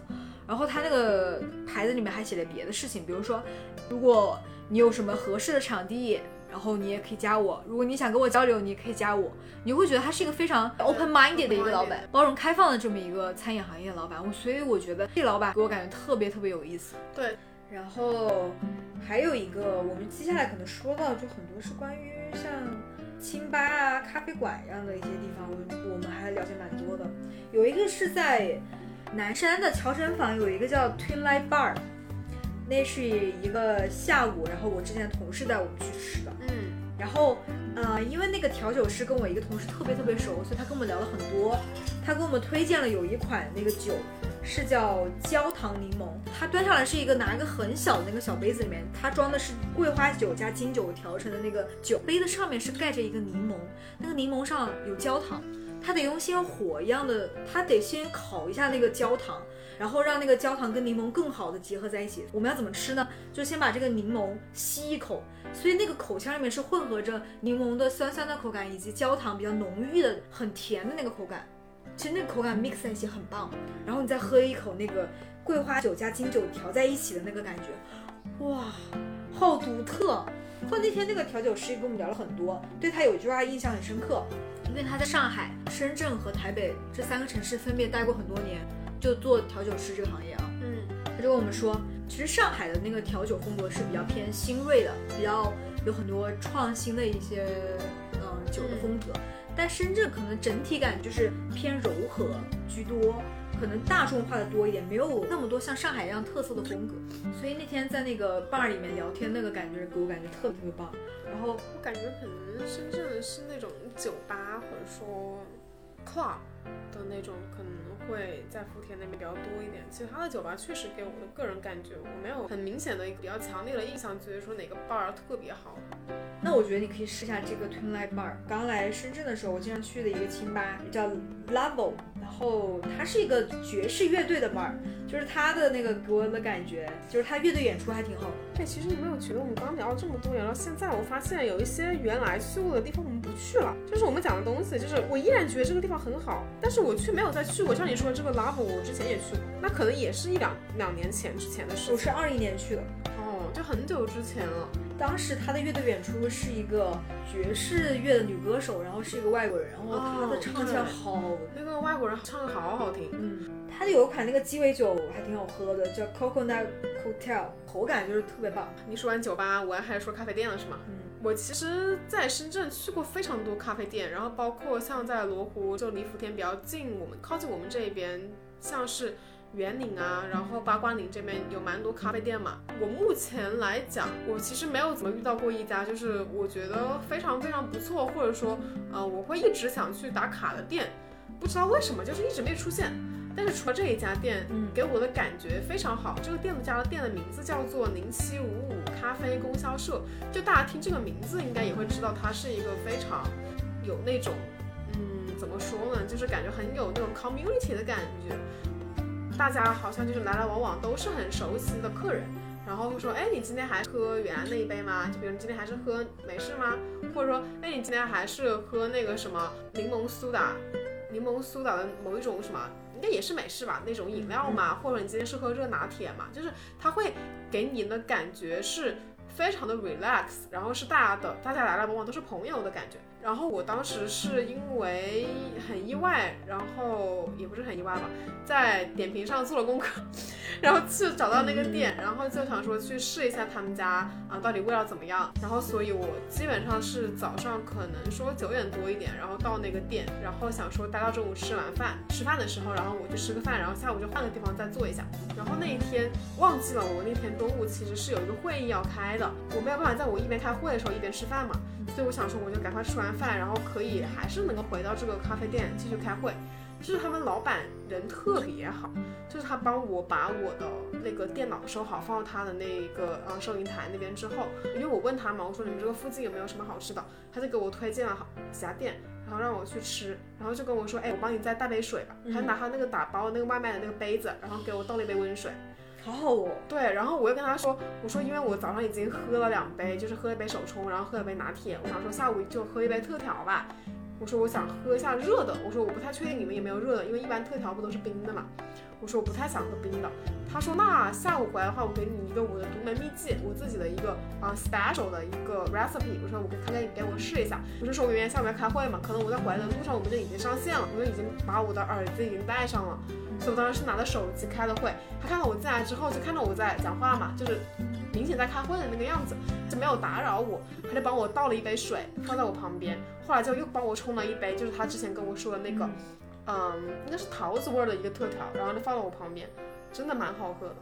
然后他那个牌子里面还写了别的事情，比如说，如果你有什么合适的场地，然后你也可以加我。如果你想跟我交流，你也可以加我。你会觉得他是一个非常 open minded 的一个老板，包容开放的这么一个餐饮行业的老板。我所以我觉得这老板给我感觉特别特别有意思。对。然后还有一个，我们接下来可能说到，就很多是关于像清吧啊、咖啡馆一样的一些地方，我我们还了解蛮多的。有一个是在南山的乔城坊，有一个叫 Twin Light Bar，那是一个下午，然后我之前同事带我们去吃的。嗯。然后，呃，因为那个调酒师跟我一个同事特别特别熟，所以他跟我们聊了很多。他给我们推荐了有一款那个酒。是叫焦糖柠檬，它端上来是一个拿一个很小的那个小杯子里面，它装的是桂花酒加金酒调成的那个酒，杯子上面是盖着一个柠檬，那个柠檬上有焦糖，它得用像火一样的，它得先烤一下那个焦糖，然后让那个焦糖跟柠檬更好的结合在一起。我们要怎么吃呢？就先把这个柠檬吸一口，所以那个口腔里面是混合着柠檬的酸酸的口感，以及焦糖比较浓郁的很甜的那个口感。其实那个口感 mix 在一起很棒。然后你再喝一口那个桂花酒加金酒调在一起的那个感觉，哇，好独特。后那天那个调酒师也跟我们聊了很多，对他有一句话印象很深刻，因为他在上海、深圳和台北这三个城市分别待过很多年，就做调酒师这个行业啊。嗯，他就跟我们说，其实上海的那个调酒风格是比较偏新锐的，比较有很多创新的一些嗯、呃酒的风格，但深圳可能整体感就是偏柔和居多。可能大众化的多一点，没有那么多像上海一样特色的风格，所以那天在那个 bar 里面聊天，那个感觉给我感觉特别特别棒。然后我感觉可能深圳是那种酒吧或者说 club 的那种，可能会在福田那边比较多一点。其他的酒吧确实给我的个人感觉，我没有很明显的一个比较强烈的印象，觉得说哪个 bar 特别好。那我觉得你可以试一下这个 Twinlight Bar。刚来深圳的时候，我经常去的一个清吧叫 Level，然后它是一个爵士乐队的 bar，就是它的那个给我的感觉，就是它乐队演出还挺好的。对，其实你没有觉得我们刚刚聊了这么多，聊到现在，我发现有一些原来去过的地方我们不去了，就是我们讲的东西，就是我依然觉得这个地方很好，但是我却没有再去过。像你说这个 Level，我之前也去过，那可能也是一两两年前之前的事情。我是二一年去的，很久之前了。当时他的乐队演出是一个爵士乐的女歌手，然后是一个外国人，然后她的唱起来好，那个外国人唱的好好听。嗯，他有一款那个鸡尾酒还挺好喝的，叫 Coconut Cocktail，口感就是特别棒。你说完酒吧，我还说咖啡店了是吗？嗯，我其实在深圳去过非常多咖啡店，然后包括像在罗湖，就离福田比较近，我们靠近我们这边，像是。圆岭啊，然后八卦岭这边有蛮多咖啡店嘛。我目前来讲，我其实没有怎么遇到过一家，就是我觉得非常非常不错，或者说，呃，我会一直想去打卡的店。不知道为什么，就是一直没出现。但是除了这一家店，嗯，给我的感觉非常好。这个店家的店的名字叫做零七五五咖啡供销社。就大家听这个名字，应该也会知道它是一个非常有那种，嗯，怎么说呢，就是感觉很有那种 community 的感觉。大家好像就是来来往往都是很熟悉的客人，然后会说，哎，你今天还喝原来那一杯吗？就比如你今天还是喝美式吗？或者说，哎，你今天还是喝那个什么柠檬苏打，柠檬苏打的某一种什么，应该也是美式吧？那种饮料嘛？或者你今天是喝热拿铁嘛？就是他会给你的感觉是非常的 relax，然后是大家的，大家来来往往都是朋友的感觉。然后我当时是因为很意外，然后也不是很意外吧，在点评上做了功课，然后去找到那个店，然后就想说去试一下他们家啊到底味道怎么样。然后所以我基本上是早上可能说九点多一点，然后到那个店，然后想说待到中午吃完饭，吃饭的时候，然后我就吃个饭，然后下午就换个地方再做一下。然后那一天忘记了，我那天中午其实是有一个会议要开的，我没有办法在我一边开会的时候一边吃饭嘛，所以我想说我就赶快吃完。饭，然后可以还是能够回到这个咖啡店继续开会。就是他们老板人特别好，就是他帮我把我的那个电脑收好，放到他的那个呃收银台那边之后，因为我问他嘛，我说你们这个附近有没有什么好吃的，他就给我推荐了好几家店，然后让我去吃，然后就跟我说，哎，我帮你再带杯水吧。他拿他那个打包那个外卖的那个杯子，然后给我倒了一杯温水。好好哦，对，然后我又跟他说，我说因为我早上已经喝了两杯，就是喝一杯手冲，然后喝一杯拿铁，我想说下午就喝一杯特调吧。我说我想喝一下热的，我说我不太确定你们有没有热的，因为一般特调不都是冰的嘛。我说我不太想喝冰的。他说那下午回来的话，我给你一个我的独门秘籍，我自己的一个啊 special 的一个 recipe。我说我给他给给我试一下。不是说我明天下午要开会嘛，可能我在回来的路上我们就已经上线了，我们已经把我的耳机已经带上了。所以我当时是拿着手机开的会，他看到我进来之后，就看到我在讲话嘛，就是明显在开会的那个样子，就没有打扰我，他就帮我倒了一杯水放在我旁边，后来就又帮我冲了一杯，就是他之前跟我说的那个，嗯，应该是桃子味的一个特调，然后就放在我旁边，真的蛮好喝的。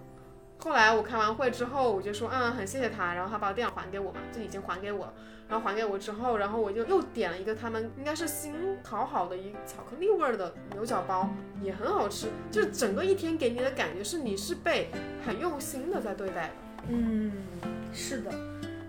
后来我开完会之后，我就说，嗯，很谢谢他，然后他把电脑还给我嘛，就已经还给我了。然后还给我之后，然后我就又点了一个他们应该是新烤好的一巧克力味儿的牛角包，也很好吃。就是整个一天给你的感觉是你是被很用心的在对待。嗯，是的。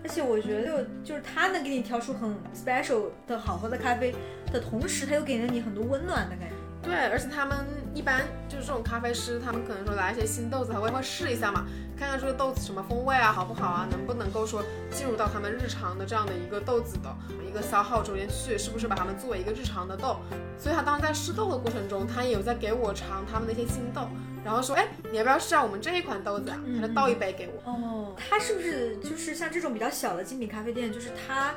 而且我觉得就是他能给你调出很 special 的好喝的咖啡的同时，他又给了你很多温暖的感觉。对，而且他们一般就是这种咖啡师，他们可能说来一些新豆子，他会会试一下嘛，看看这个豆子什么风味啊，好不好啊，能不能够说进入到他们日常的这样的一个豆子的一个消耗中间去，是不是把它们作为一个日常的豆？所以他当时在试豆的过程中，他也有在给我尝他们的一些新豆，然后说，哎，你要不要试下我们这一款豆子啊？他就倒一杯给我。哦，他是不是就是像这种比较小的精品咖啡店，就是他，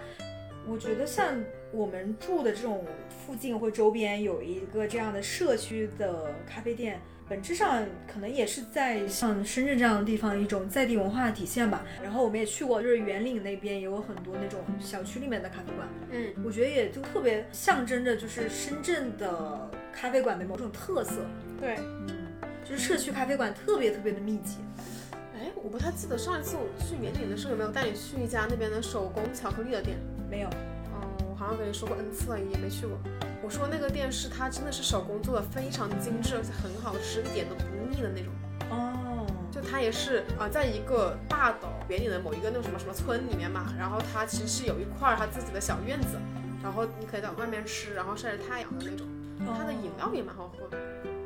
我觉得像我们住的这种。附近或周边有一个这样的社区的咖啡店，本质上可能也是在像深圳这样的地方一种在地文化的体现吧。然后我们也去过，就是圆岭那边也有很多那种小区里面的咖啡馆，嗯，我觉得也就特别象征着就是深圳的咖啡馆的某种特色。对，嗯，就是社区咖啡馆特别特别的密集。哎，我不太记得上一次我去圆岭的时候有没有带你去一家那边的手工巧克力的店，没有。好像跟你说过 N 次了，也没去过。我说那个店是它真的是手工做的，非常精致，而且很好吃，一点都不腻的那种。哦，就它也是啊，在一个大的圆岭的某一个那种什么什么村里面嘛，然后它其实是有一块它自己的小院子，然后你可以在外面吃，然后晒着太阳的那种。它的饮料也蛮好喝的。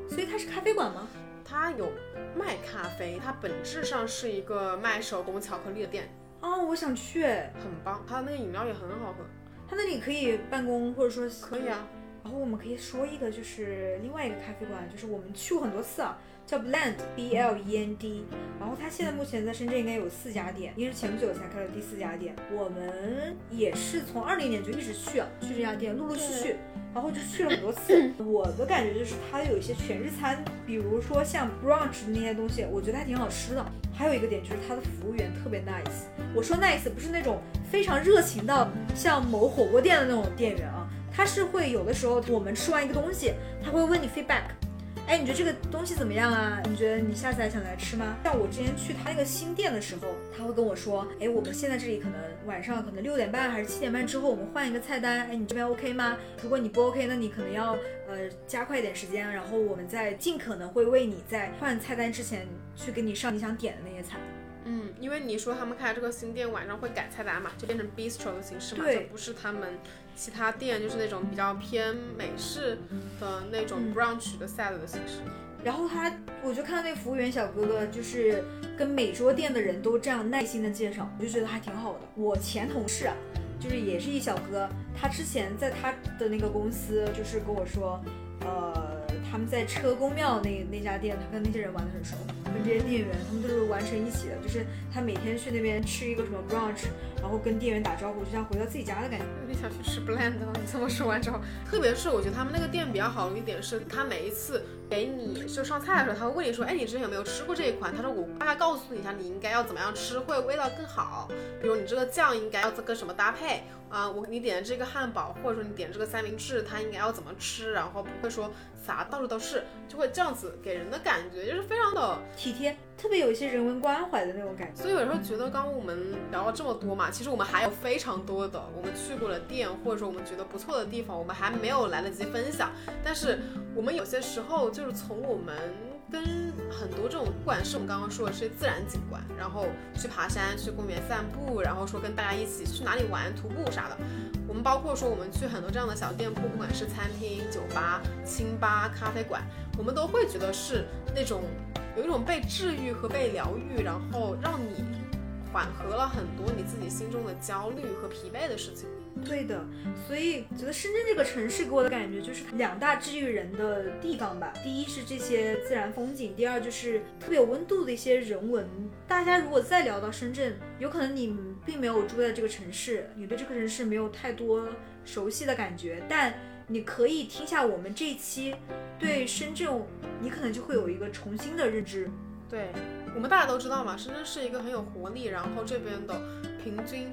所以它是咖啡馆吗？它有卖咖啡，它本质上是一个卖手工巧克力的店。哦，我想去，很棒，它的那个饮料也很好喝。他那里可以办公，或者说可以啊。然后我们可以说一个，就是另外一个咖啡馆，就是我们去过很多次啊，叫 Blend B L E N D。然后它现在目前在深圳应该有四家店，因为是前不久才开了第四家店。我们也是从二零年就一直去啊，去这家店，陆陆续续，然后就去了很多次。我的感觉就是它有一些全日餐，比如说像 brunch 的那些东西，我觉得还挺好吃的。还有一个点就是它的服务员特别 nice。我说 nice 不是那种非常热情到像某火锅店的那种店员啊，他是会有的时候我们吃完一个东西，他会问你 feedback。哎，你觉得这个东西怎么样啊？你觉得你下次还想来吃吗？像我之前去他那个新店的时候，他会跟我说，哎，我们现在这里可能晚上可能六点半还是七点半之后，我们换一个菜单。哎，你这边 OK 吗？如果你不 OK，那你可能要呃加快一点时间，然后我们再尽可能会为你在换菜单之前去给你上你想点的那些菜。嗯，因为你说他们开这个新店晚上会改菜单嘛，就变成 bistro 的形式嘛，就不是他们其他店就是那种比较偏美式的那种 brunch 的 s a l a d 的形式。然后他，我就看到那服务员小哥哥，就是跟每桌店的人都这样耐心的介绍，我就觉得还挺好的。我前同事啊，就是也是一小哥，他之前在他的那个公司，就是跟我说，呃。他们在车公庙那那家店，他跟那些人玩的很熟，跟这些店员他们都是玩成一起的。就是他每天去那边吃一个什么 brunch，然后跟店员打招呼，就像回到自己家的感觉。有点想去吃 blend。你这么说完之后，特别是我觉得他们那个店比较好的一点是，他每一次给你就上菜的时候，他会问你说，哎，你之前有没有吃过这一款？他说我大概告诉你一下，你应该要怎么样吃会味道更好。比如你这个酱应该要跟什么搭配。啊，我你点的这个汉堡，或者说你点这个三明治，它应该要怎么吃，然后不会说撒到处都是，就会这样子给人的感觉就是非常的体贴，特别有一些人文关怀的那种感觉。所以有时候觉得，刚刚我们聊了这么多嘛，其实我们还有非常多的我们去过的店，或者说我们觉得不错的地方，我们还没有来得及分享。但是我们有些时候就是从我们。跟很多这种，不管是我们刚刚说的这些自然景观，然后去爬山、去公园散步，然后说跟大家一起去哪里玩、徒步啥的，我们包括说我们去很多这样的小店铺，不管是餐厅、酒吧、清吧、咖啡馆，我们都会觉得是那种有一种被治愈和被疗愈，然后让你缓和了很多你自己心中的焦虑和疲惫的事情。对的，所以觉得深圳这个城市给我的感觉就是两大治愈人的地方吧。第一是这些自然风景，第二就是特别有温度的一些人文。大家如果再聊到深圳，有可能你并没有住在这个城市，你对这个城市没有太多熟悉的感觉，但你可以听下我们这一期，对深圳，你可能就会有一个重新的认知。对我们大家都知道嘛，深圳是一个很有活力，然后这边的平均。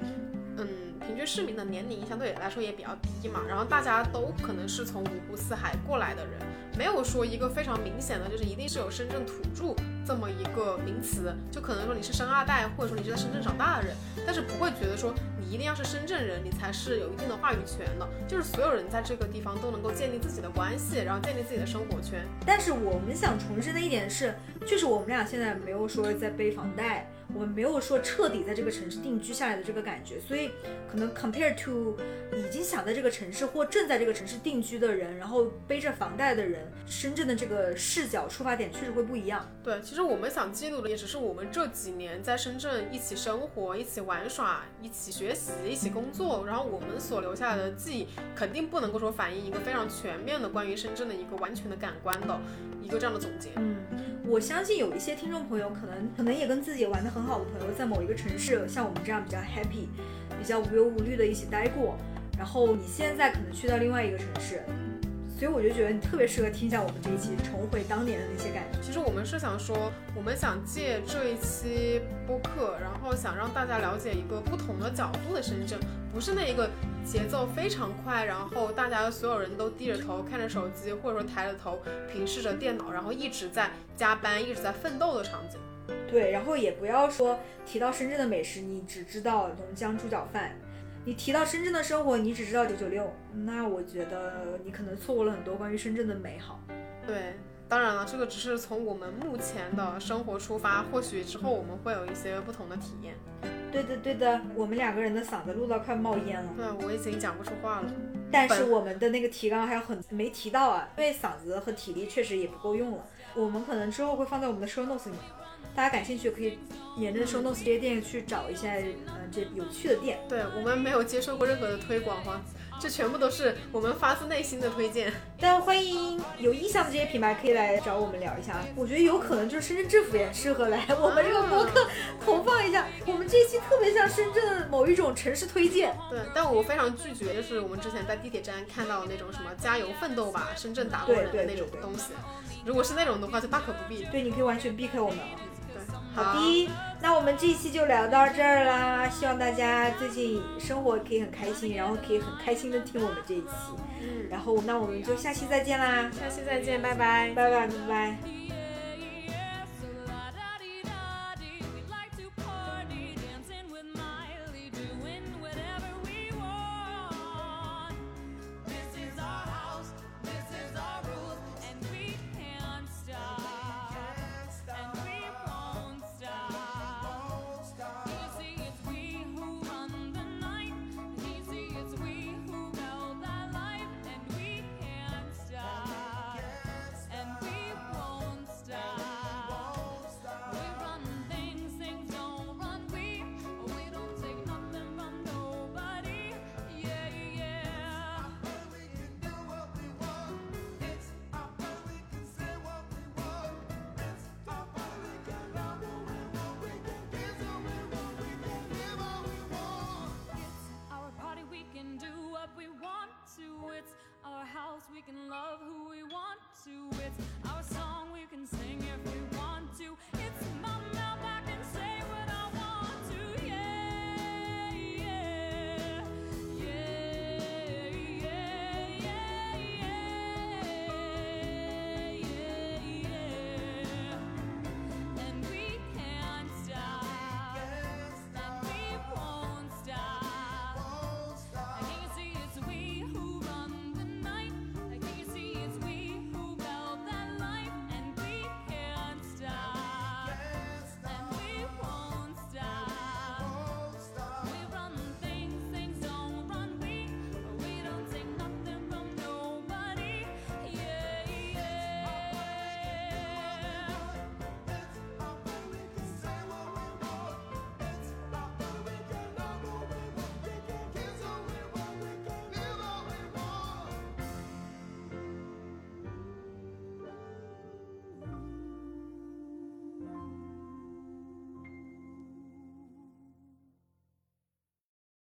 嗯，平均市民的年龄相对来说也比较低嘛，然后大家都可能是从五湖四海过来的人，没有说一个非常明显的，就是一定是有深圳土著这么一个名词，就可能说你是生二代，或者说你是在深圳长大的人，但是不会觉得说你一定要是深圳人，你才是有一定的话语权的，就是所有人在这个地方都能够建立自己的关系，然后建立自己的生活圈。但是我们想重申的一点是，就是我们俩现在没有说在背房贷。我们没有说彻底在这个城市定居下来的这个感觉，所以可能 compare to 已经想在这个城市或正在这个城市定居的人，然后背着房贷的人，深圳的这个视角出发点确实会不一样。对，其实我们想记录的也只是我们这几年在深圳一起生活、一起玩耍、一起学习、一起工作，然后我们所留下来的记忆，肯定不能够说反映一个非常全面的关于深圳的一个完全的感官的一个这样的总结。嗯，我相信有一些听众朋友可能可能也跟自己玩的很好的朋友，在某一个城市像我们这样比较 happy、比较无忧无虑的一起待过，然后你现在可能去到另外一个城市。所以我就觉得你特别适合听一下我们这一期，重回当年的那些感觉。其实我们是想说，我们想借这一期播客，然后想让大家了解一个不同的角度的深圳，不是那一个节奏非常快，然后大家所有人都低着头看着手机，或者说抬着头平视着电脑，然后一直在加班，一直在奋斗的场景。对，然后也不要说提到深圳的美食，你只知道浓江猪脚饭。你提到深圳的生活，你只知道九九六，那我觉得你可能错过了很多关于深圳的美好。对，当然了，这个只是从我们目前的生活出发，或许之后我们会有一些不同的体验。对的，对的，我们两个人的嗓子录到快冒烟了。对，我已经讲不出话了。但是我们的那个提纲还有很没提到啊，因为嗓子和体力确实也不够用了。我们可能之后会放在我们的 show notes 里面。大家感兴趣可以沿着 show notes 这些店去找一下，嗯，这有趣的店。对我们没有接受过任何的推广哈，这全部都是我们发自内心的推荐。但欢迎有意向的这些品牌可以来找我们聊一下。我觉得有可能就是深圳政府也适合来我们这个博客投放一下。我们这期特别像深圳某一种城市推荐。对，但我非常拒绝，就是我们之前在地铁站看到那种什么加油奋斗吧深圳打工人的那种东西。如果是那种的话，就大可不必。对，你可以完全避开我们。好的，那我们这一期就聊到这儿啦。希望大家最近生活可以很开心，然后可以很开心的听我们这一期。嗯，然后那我们就下期再见啦，下期再见，拜拜，拜拜，拜拜。To. It's